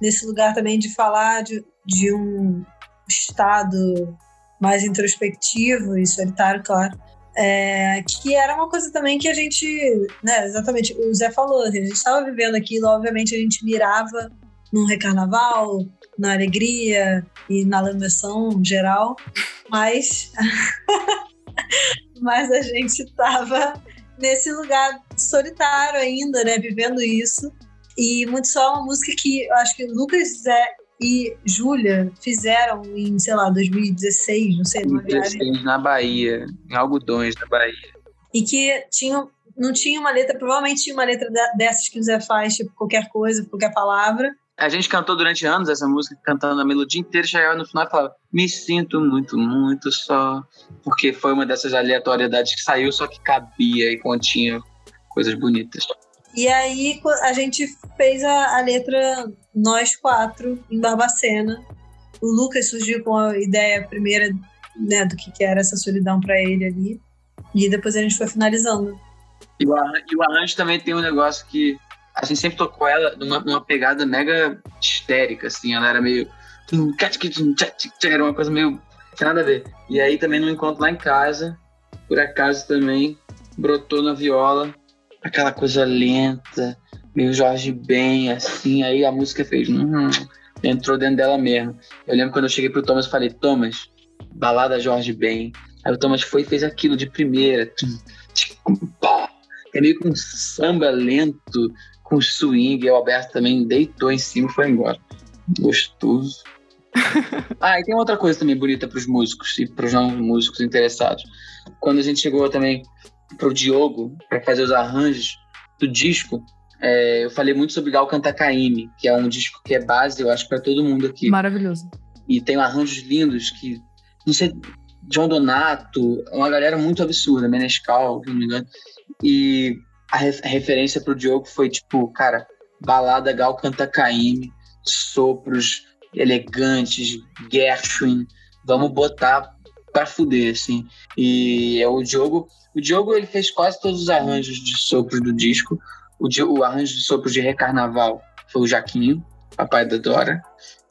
nesse lugar também de falar de, de um estado mais introspectivo e solitário, claro. É, que era uma coisa também que a gente, né, exatamente, o Zé falou, a gente estava vivendo aquilo, obviamente a gente mirava num recarnaval, na alegria e na lambeção geral, mas, mas a gente estava nesse lugar solitário ainda, né, vivendo isso. E muito só uma música que eu acho que Lucas Zé e Júlia fizeram em, sei lá, 2016, não sei, numa viagem.
Na Bahia, em Algodões, na Bahia.
E que tinha, não tinha uma letra, provavelmente tinha uma letra dessas que o Zé faz, tipo, qualquer coisa, qualquer palavra.
A gente cantou durante anos essa música, cantando a melodia inteira, chegava no final e falava: Me sinto muito, muito só. Porque foi uma dessas aleatoriedades que saiu, só que cabia e continha coisas bonitas.
E aí a gente fez a, a letra nós quatro em Barbacena. O Lucas surgiu com a ideia primeira né, do que, que era essa solidão para ele ali. E depois a gente foi finalizando.
E o, arranjo, e o arranjo também tem um negócio que a gente sempre tocou ela numa, numa pegada mega histérica, assim. Ela era meio. Era uma coisa meio. Tinha nada a ver. E aí também no encontro lá em casa, por acaso também, brotou na viola aquela coisa lenta, meio Jorge Ben, assim, aí a música fez. Hum, entrou dentro dela mesmo. Eu lembro quando eu cheguei pro Thomas e falei, Thomas, balada Jorge Ben. Aí o Thomas foi e fez aquilo de primeira. É meio com samba lento, com swing. E o Alberto também deitou em cima e foi embora. Gostoso. ah, e tem outra coisa também bonita para os músicos e para os não músicos interessados. Quando a gente chegou também pro Diogo para fazer os arranjos do disco, é, eu falei muito sobre Gal Canta Caime, que é um disco que é base, eu acho, para todo mundo aqui.
Maravilhoso.
E tem arranjos lindos que, não sei, John Donato, uma galera muito absurda, Menescal, se não me engano. E a, a referência pro Diogo foi tipo, cara, balada Gal Canta Caime, sopros elegantes, Gershwin, vamos botar pra fuder, assim. E é o Diogo, o Diogo ele fez quase todos os arranjos de sopros do disco. O, o arranjo de sopros de Recarnaval foi o Jaquinho, papai da Dora.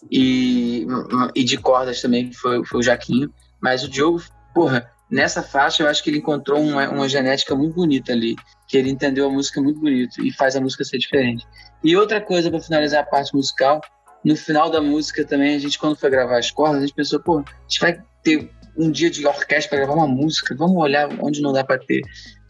E, e de cordas também foi, foi o Jaquinho. Mas o Diogo, porra, nessa faixa eu acho que ele encontrou uma, uma genética muito bonita ali. Que ele entendeu a música muito bonito e faz a música ser diferente. E outra coisa para finalizar a parte musical, no final da música também, a gente, quando foi gravar as cordas, a gente pensou, pô, a gente vai ter um dia de orquestra para gravar uma música, vamos olhar onde não dá para ter.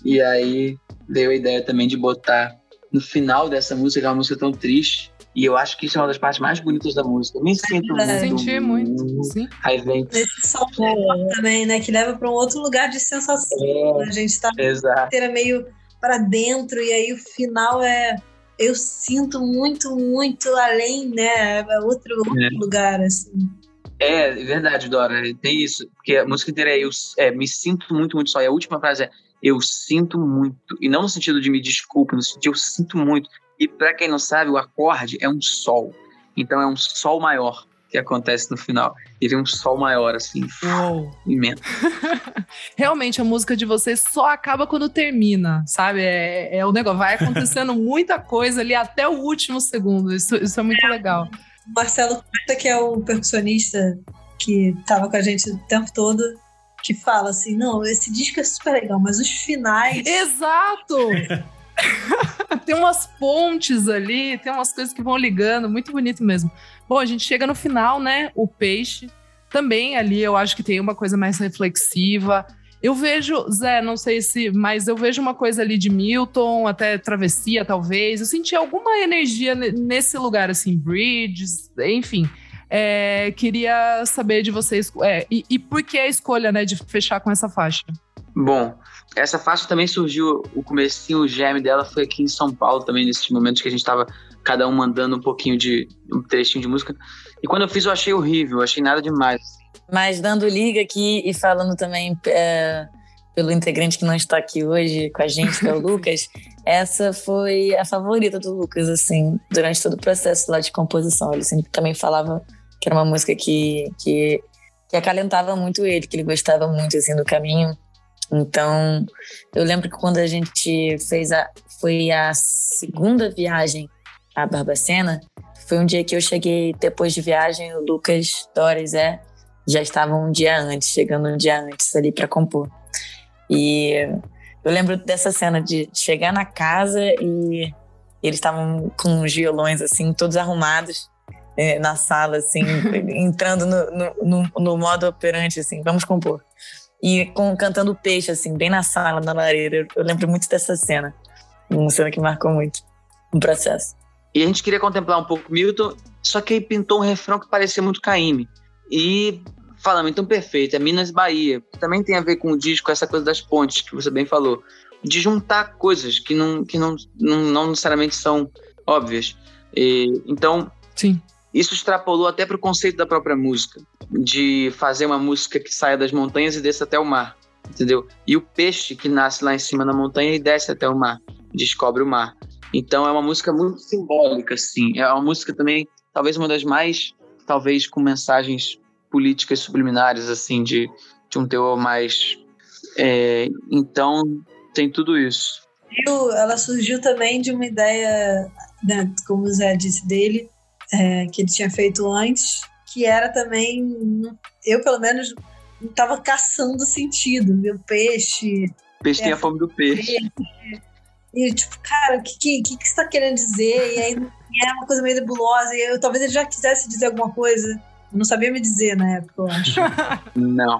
E aí deu a ideia também de botar no final dessa música, uma música tão triste. E eu acho que isso é uma das partes mais bonitas da música. Eu me sinto
é, muito. Senti muito, sim.
Aí vem...
Esse som é. também, né? Que leva para um outro lugar de sensação. É. A gente está inteira meio para dentro e aí o final é eu sinto muito, muito além, né? É outro, outro é. lugar, assim.
É, é verdade, Dora, tem isso. Porque a música inteira é eu é, me sinto muito, muito só. E a última frase é eu sinto muito. E não no sentido de me desculpe, no sentido de eu sinto muito. E para quem não sabe, o acorde é um sol. Então é um sol maior que acontece no final. E vem um sol maior, assim, Uou. imenso.
Realmente, a música de vocês só acaba quando termina, sabe? É, é o negócio, vai acontecendo muita coisa ali até o último segundo. Isso, isso é muito é. legal.
Marcelo que é o percussionista que estava com a gente o tempo todo, que fala assim: não, esse disco é super legal, mas os finais.
Exato! tem umas pontes ali, tem umas coisas que vão ligando, muito bonito mesmo. Bom, a gente chega no final, né? O peixe. Também ali eu acho que tem uma coisa mais reflexiva. Eu vejo, Zé, não sei se, mas eu vejo uma coisa ali de Milton, até travessia, talvez. Eu senti alguma energia nesse lugar, assim, bridges, enfim. É, queria saber de vocês. É, e, e, por que a escolha, né, de fechar com essa faixa?
Bom, essa faixa também surgiu, o comecinho, o gem dela foi aqui em São Paulo também, nesses momentos que a gente tava cada um mandando um pouquinho de um trechinho de música. E quando eu fiz, eu achei horrível, achei nada demais.
Mas dando liga aqui e falando também é, pelo integrante que não está aqui hoje com a gente, que é o Lucas, essa foi a favorita do Lucas, assim, durante todo o processo lá de composição. Ele sempre também falava que era uma música que, que, que acalentava muito ele, que ele gostava muito, assim, do caminho. Então, eu lembro que quando a gente fez a... Foi a segunda viagem a Barbacena, foi um dia que eu cheguei depois de viagem, o Lucas Dores é já estavam um dia antes, chegando um dia antes ali para compor. E eu lembro dessa cena de chegar na casa e eles estavam com os violões assim, todos arrumados é, na sala, assim, entrando no, no, no, no, modo operante, assim, vamos compor. E com, cantando peixe, assim, bem na sala, na lareira. Eu, eu lembro muito dessa cena. Uma cena que marcou muito o processo.
E a gente queria contemplar um pouco Milton, só que aí pintou um refrão que parecia muito Caíme. E falamos, então perfeito, é Minas Bahia. Também tem a ver com o disco, essa coisa das pontes, que você bem falou. De juntar coisas que não, que não, não, não necessariamente são óbvias. E, então,
Sim.
isso extrapolou até para o conceito da própria música. De fazer uma música que saia das montanhas e desça até o mar. Entendeu? E o peixe que nasce lá em cima na montanha e desce até o mar. Descobre o mar. Então é uma música muito simbólica, assim. É uma música também, talvez uma das mais, talvez com mensagens políticas subliminares, assim, de, de um teor mais. É, então tem tudo isso.
Ela surgiu também de uma ideia, né, como o Zé disse dele, é, que ele tinha feito antes, que era também, eu pelo menos, estava caçando sentido, o peixe.
Peixe é, tem a fome do peixe. peixe
e tipo, cara, o que, que, que, que você tá querendo dizer? E aí é uma coisa meio nebulosa. E eu, talvez ele já quisesse dizer alguma coisa. Não sabia me dizer na época, eu acho.
não.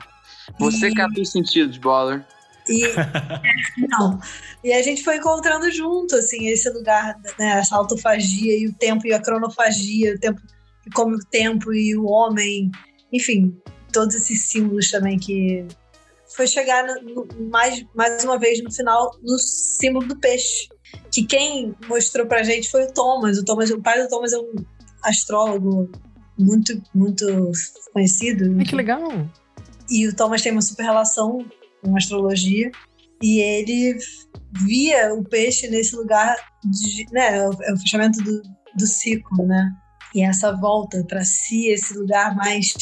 Você e... captou sentidos, Baller.
E, não. E a gente foi encontrando junto, assim, esse lugar, né, essa autofagia e o tempo e a cronofagia, o tempo come o tempo e o homem, enfim, todos esses símbolos também que foi chegar no, mais, mais uma vez no final no símbolo do peixe. Que quem mostrou pra gente foi o Thomas. O, Thomas, o pai do Thomas é um astrólogo muito, muito conhecido.
Ai, que legal!
E o Thomas tem uma super relação com astrologia. E ele via o peixe nesse lugar, de, né? É o, é fechamento do, do ciclo, né? E essa volta para si, esse lugar mais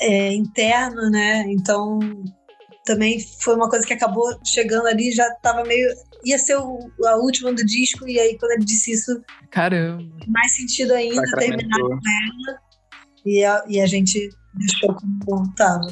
é, interno, né? Então também foi uma coisa que acabou chegando ali, já tava meio. ia ser o, a última do disco, e aí quando ele disse isso.
Caramba!
Mais sentido ainda terminar com ela. E a, e a gente deixou como tava.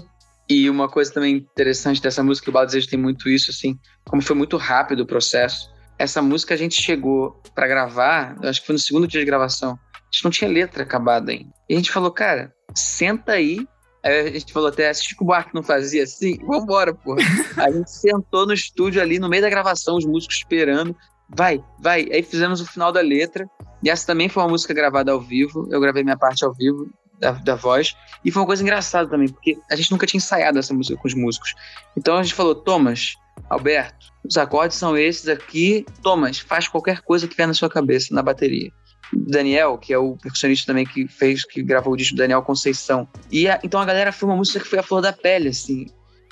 E uma coisa também interessante dessa música, o Bala Desejo tem muito isso, assim, como foi muito rápido o processo. Essa música a gente chegou para gravar, acho que foi no segundo dia de gravação. A gente não tinha letra acabada ainda. E a gente falou, cara, senta aí Aí a gente falou até, se Chico Buarque não fazia assim, vambora, porra. a gente sentou no estúdio ali, no meio da gravação, os músicos esperando. Vai, vai. Aí fizemos o final da letra. E essa também foi uma música gravada ao vivo. Eu gravei minha parte ao vivo da, da voz. E foi uma coisa engraçada também, porque a gente nunca tinha ensaiado essa música com os músicos. Então a gente falou, Thomas, Alberto, os acordes são esses aqui. Thomas, faz qualquer coisa que vier na sua cabeça, na bateria. Daniel, que é o percussionista também que fez, que gravou o disco Daniel Conceição. E a, então a galera foi uma música que foi a flor da pele, assim,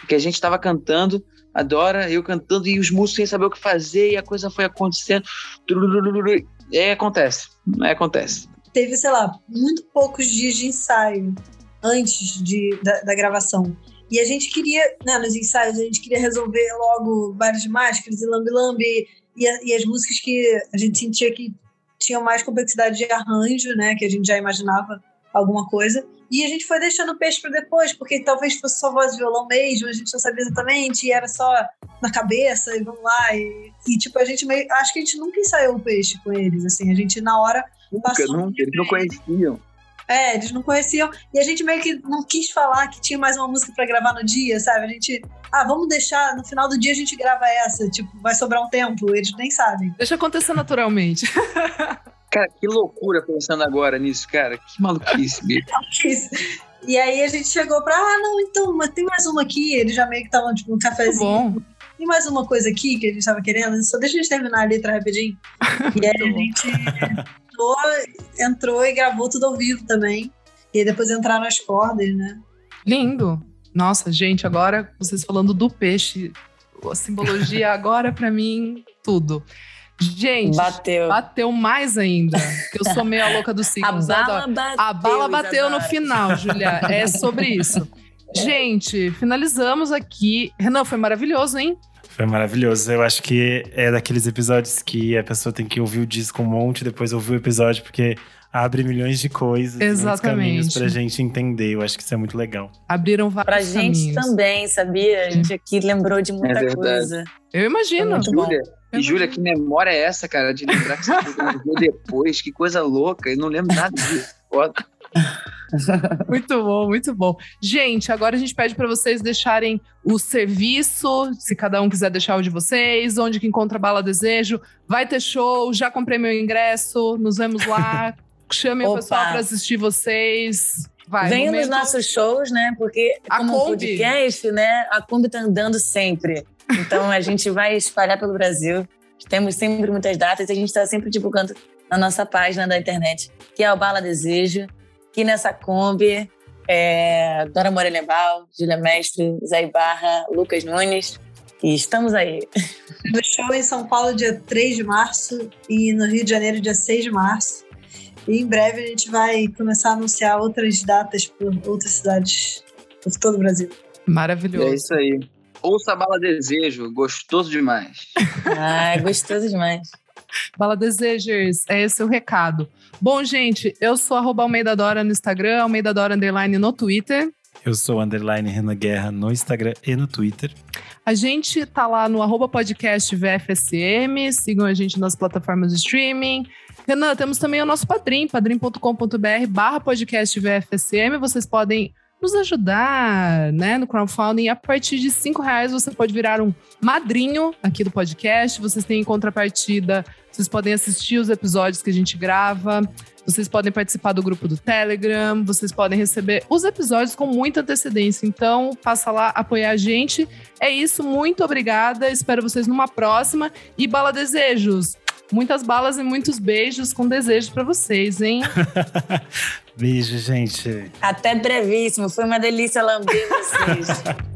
que a gente tava cantando, adora, eu cantando, e os músicos sem saber o que fazer, e a coisa foi acontecendo. E aí acontece, aí acontece.
Teve, sei lá, muito poucos dias de ensaio antes de, da, da gravação. E a gente queria, né, nos ensaios, a gente queria resolver logo várias máscaras e lambi-lambi, e, e as músicas que a gente sentia que tinham mais complexidade de arranjo, né? Que a gente já imaginava alguma coisa. E a gente foi deixando o peixe para depois, porque talvez fosse só voz e violão mesmo, a gente não sabia exatamente, e era só na cabeça, e vamos lá. E, e tipo, a gente meio. Acho que a gente nunca ensaiou o peixe com eles, assim, a gente na hora.
Nunca, nunca, eles não conheciam.
É, eles não conheciam. E a gente meio que não quis falar que tinha mais uma música para gravar no dia, sabe? A gente, ah, vamos deixar, no final do dia a gente grava essa, tipo, vai sobrar um tempo, eles nem sabem.
Deixa acontecer naturalmente.
Cara, que loucura pensando agora nisso, cara. Que maluquice, bicho.
e aí a gente chegou pra, ah, não, então, mas tem mais uma aqui. Eles já meio que estavam, tipo, um cafezinho.
Bom.
Tem mais uma coisa aqui que a gente tava querendo, só deixa a gente terminar a letra rapidinho. e aí a gente entrou, entrou e gravou tudo ao vivo também. E aí depois entraram as cordas, né?
Lindo. Nossa, gente, agora vocês falando do peixe, a simbologia agora, para mim, tudo. Gente,
bateu.
bateu mais ainda. Que eu sou meio a louca dos signos.
A bala bateu.
A bala bateu no final, Julia. É sobre isso. Gente, finalizamos aqui. Renan, foi maravilhoso, hein?
Foi maravilhoso. Eu acho que é daqueles episódios que a pessoa tem que ouvir o disco um monte, depois ouvir o episódio, porque abre milhões de coisas, muitos caminhos pra gente entender. Eu acho que isso é muito legal.
Abriram vários
Pra gente
caminhos.
também, sabia? A gente aqui lembrou de muita
verdade.
coisa.
Eu imagino.
Muito bom.
Júlia, e Júlia, que memória é essa, cara, de lembrar que você depois? Que coisa louca, eu não lembro nada disso.
Muito bom, muito bom. Gente, agora a gente pede para vocês deixarem o serviço, se cada um quiser deixar o de vocês, onde que encontra Bala Desejo. Vai ter show, já comprei meu ingresso, nos vemos lá. Chamem o pessoal para assistir vocês. Vai,
Venham nos
momento-
nossos shows, né? Porque
A
como
Kombi.
podcast, né? A Kombi tá andando sempre. Então a gente vai espalhar pelo Brasil. Temos sempre muitas datas e a gente está sempre divulgando na nossa página da internet, que é o Bala Desejo. Que nessa Kombi é Dora Morelembal, Júlia Mestre, Zé Barra, Lucas Nunes. E estamos aí.
No show em São Paulo, dia 3 de março, e no Rio de Janeiro, dia 6 de março. E em breve a gente vai começar a anunciar outras datas por outras cidades por todo o Brasil.
Maravilhoso.
É isso aí. Ouça a bala desejo, gostoso demais.
Ah, gostoso demais.
Bala Desejers, é esse o recado. Bom, gente, eu sou arroba Almeida Dora no Instagram, Almeida Dora Underline no Twitter.
Eu sou underline Renan Guerra no Instagram e no Twitter.
A gente tá lá no arroba podcast VFSM, sigam a gente nas plataformas de streaming. Renan, temos também o nosso padrim, padrim.com.br barra podcast VFSM. Vocês podem nos ajudar né, no crowdfunding. A partir de cinco reais você pode virar um madrinho aqui do podcast. Vocês têm em contrapartida, vocês podem assistir os episódios que a gente grava. Vocês podem participar do grupo do Telegram, vocês podem receber os episódios com muita antecedência. Então, passa lá apoiar a gente. É isso, muito obrigada. Espero vocês numa próxima. E bala desejos. Muitas balas e muitos beijos com desejos pra vocês, hein?
Beijo, gente.
Até brevíssimo. Foi uma delícia lamber vocês.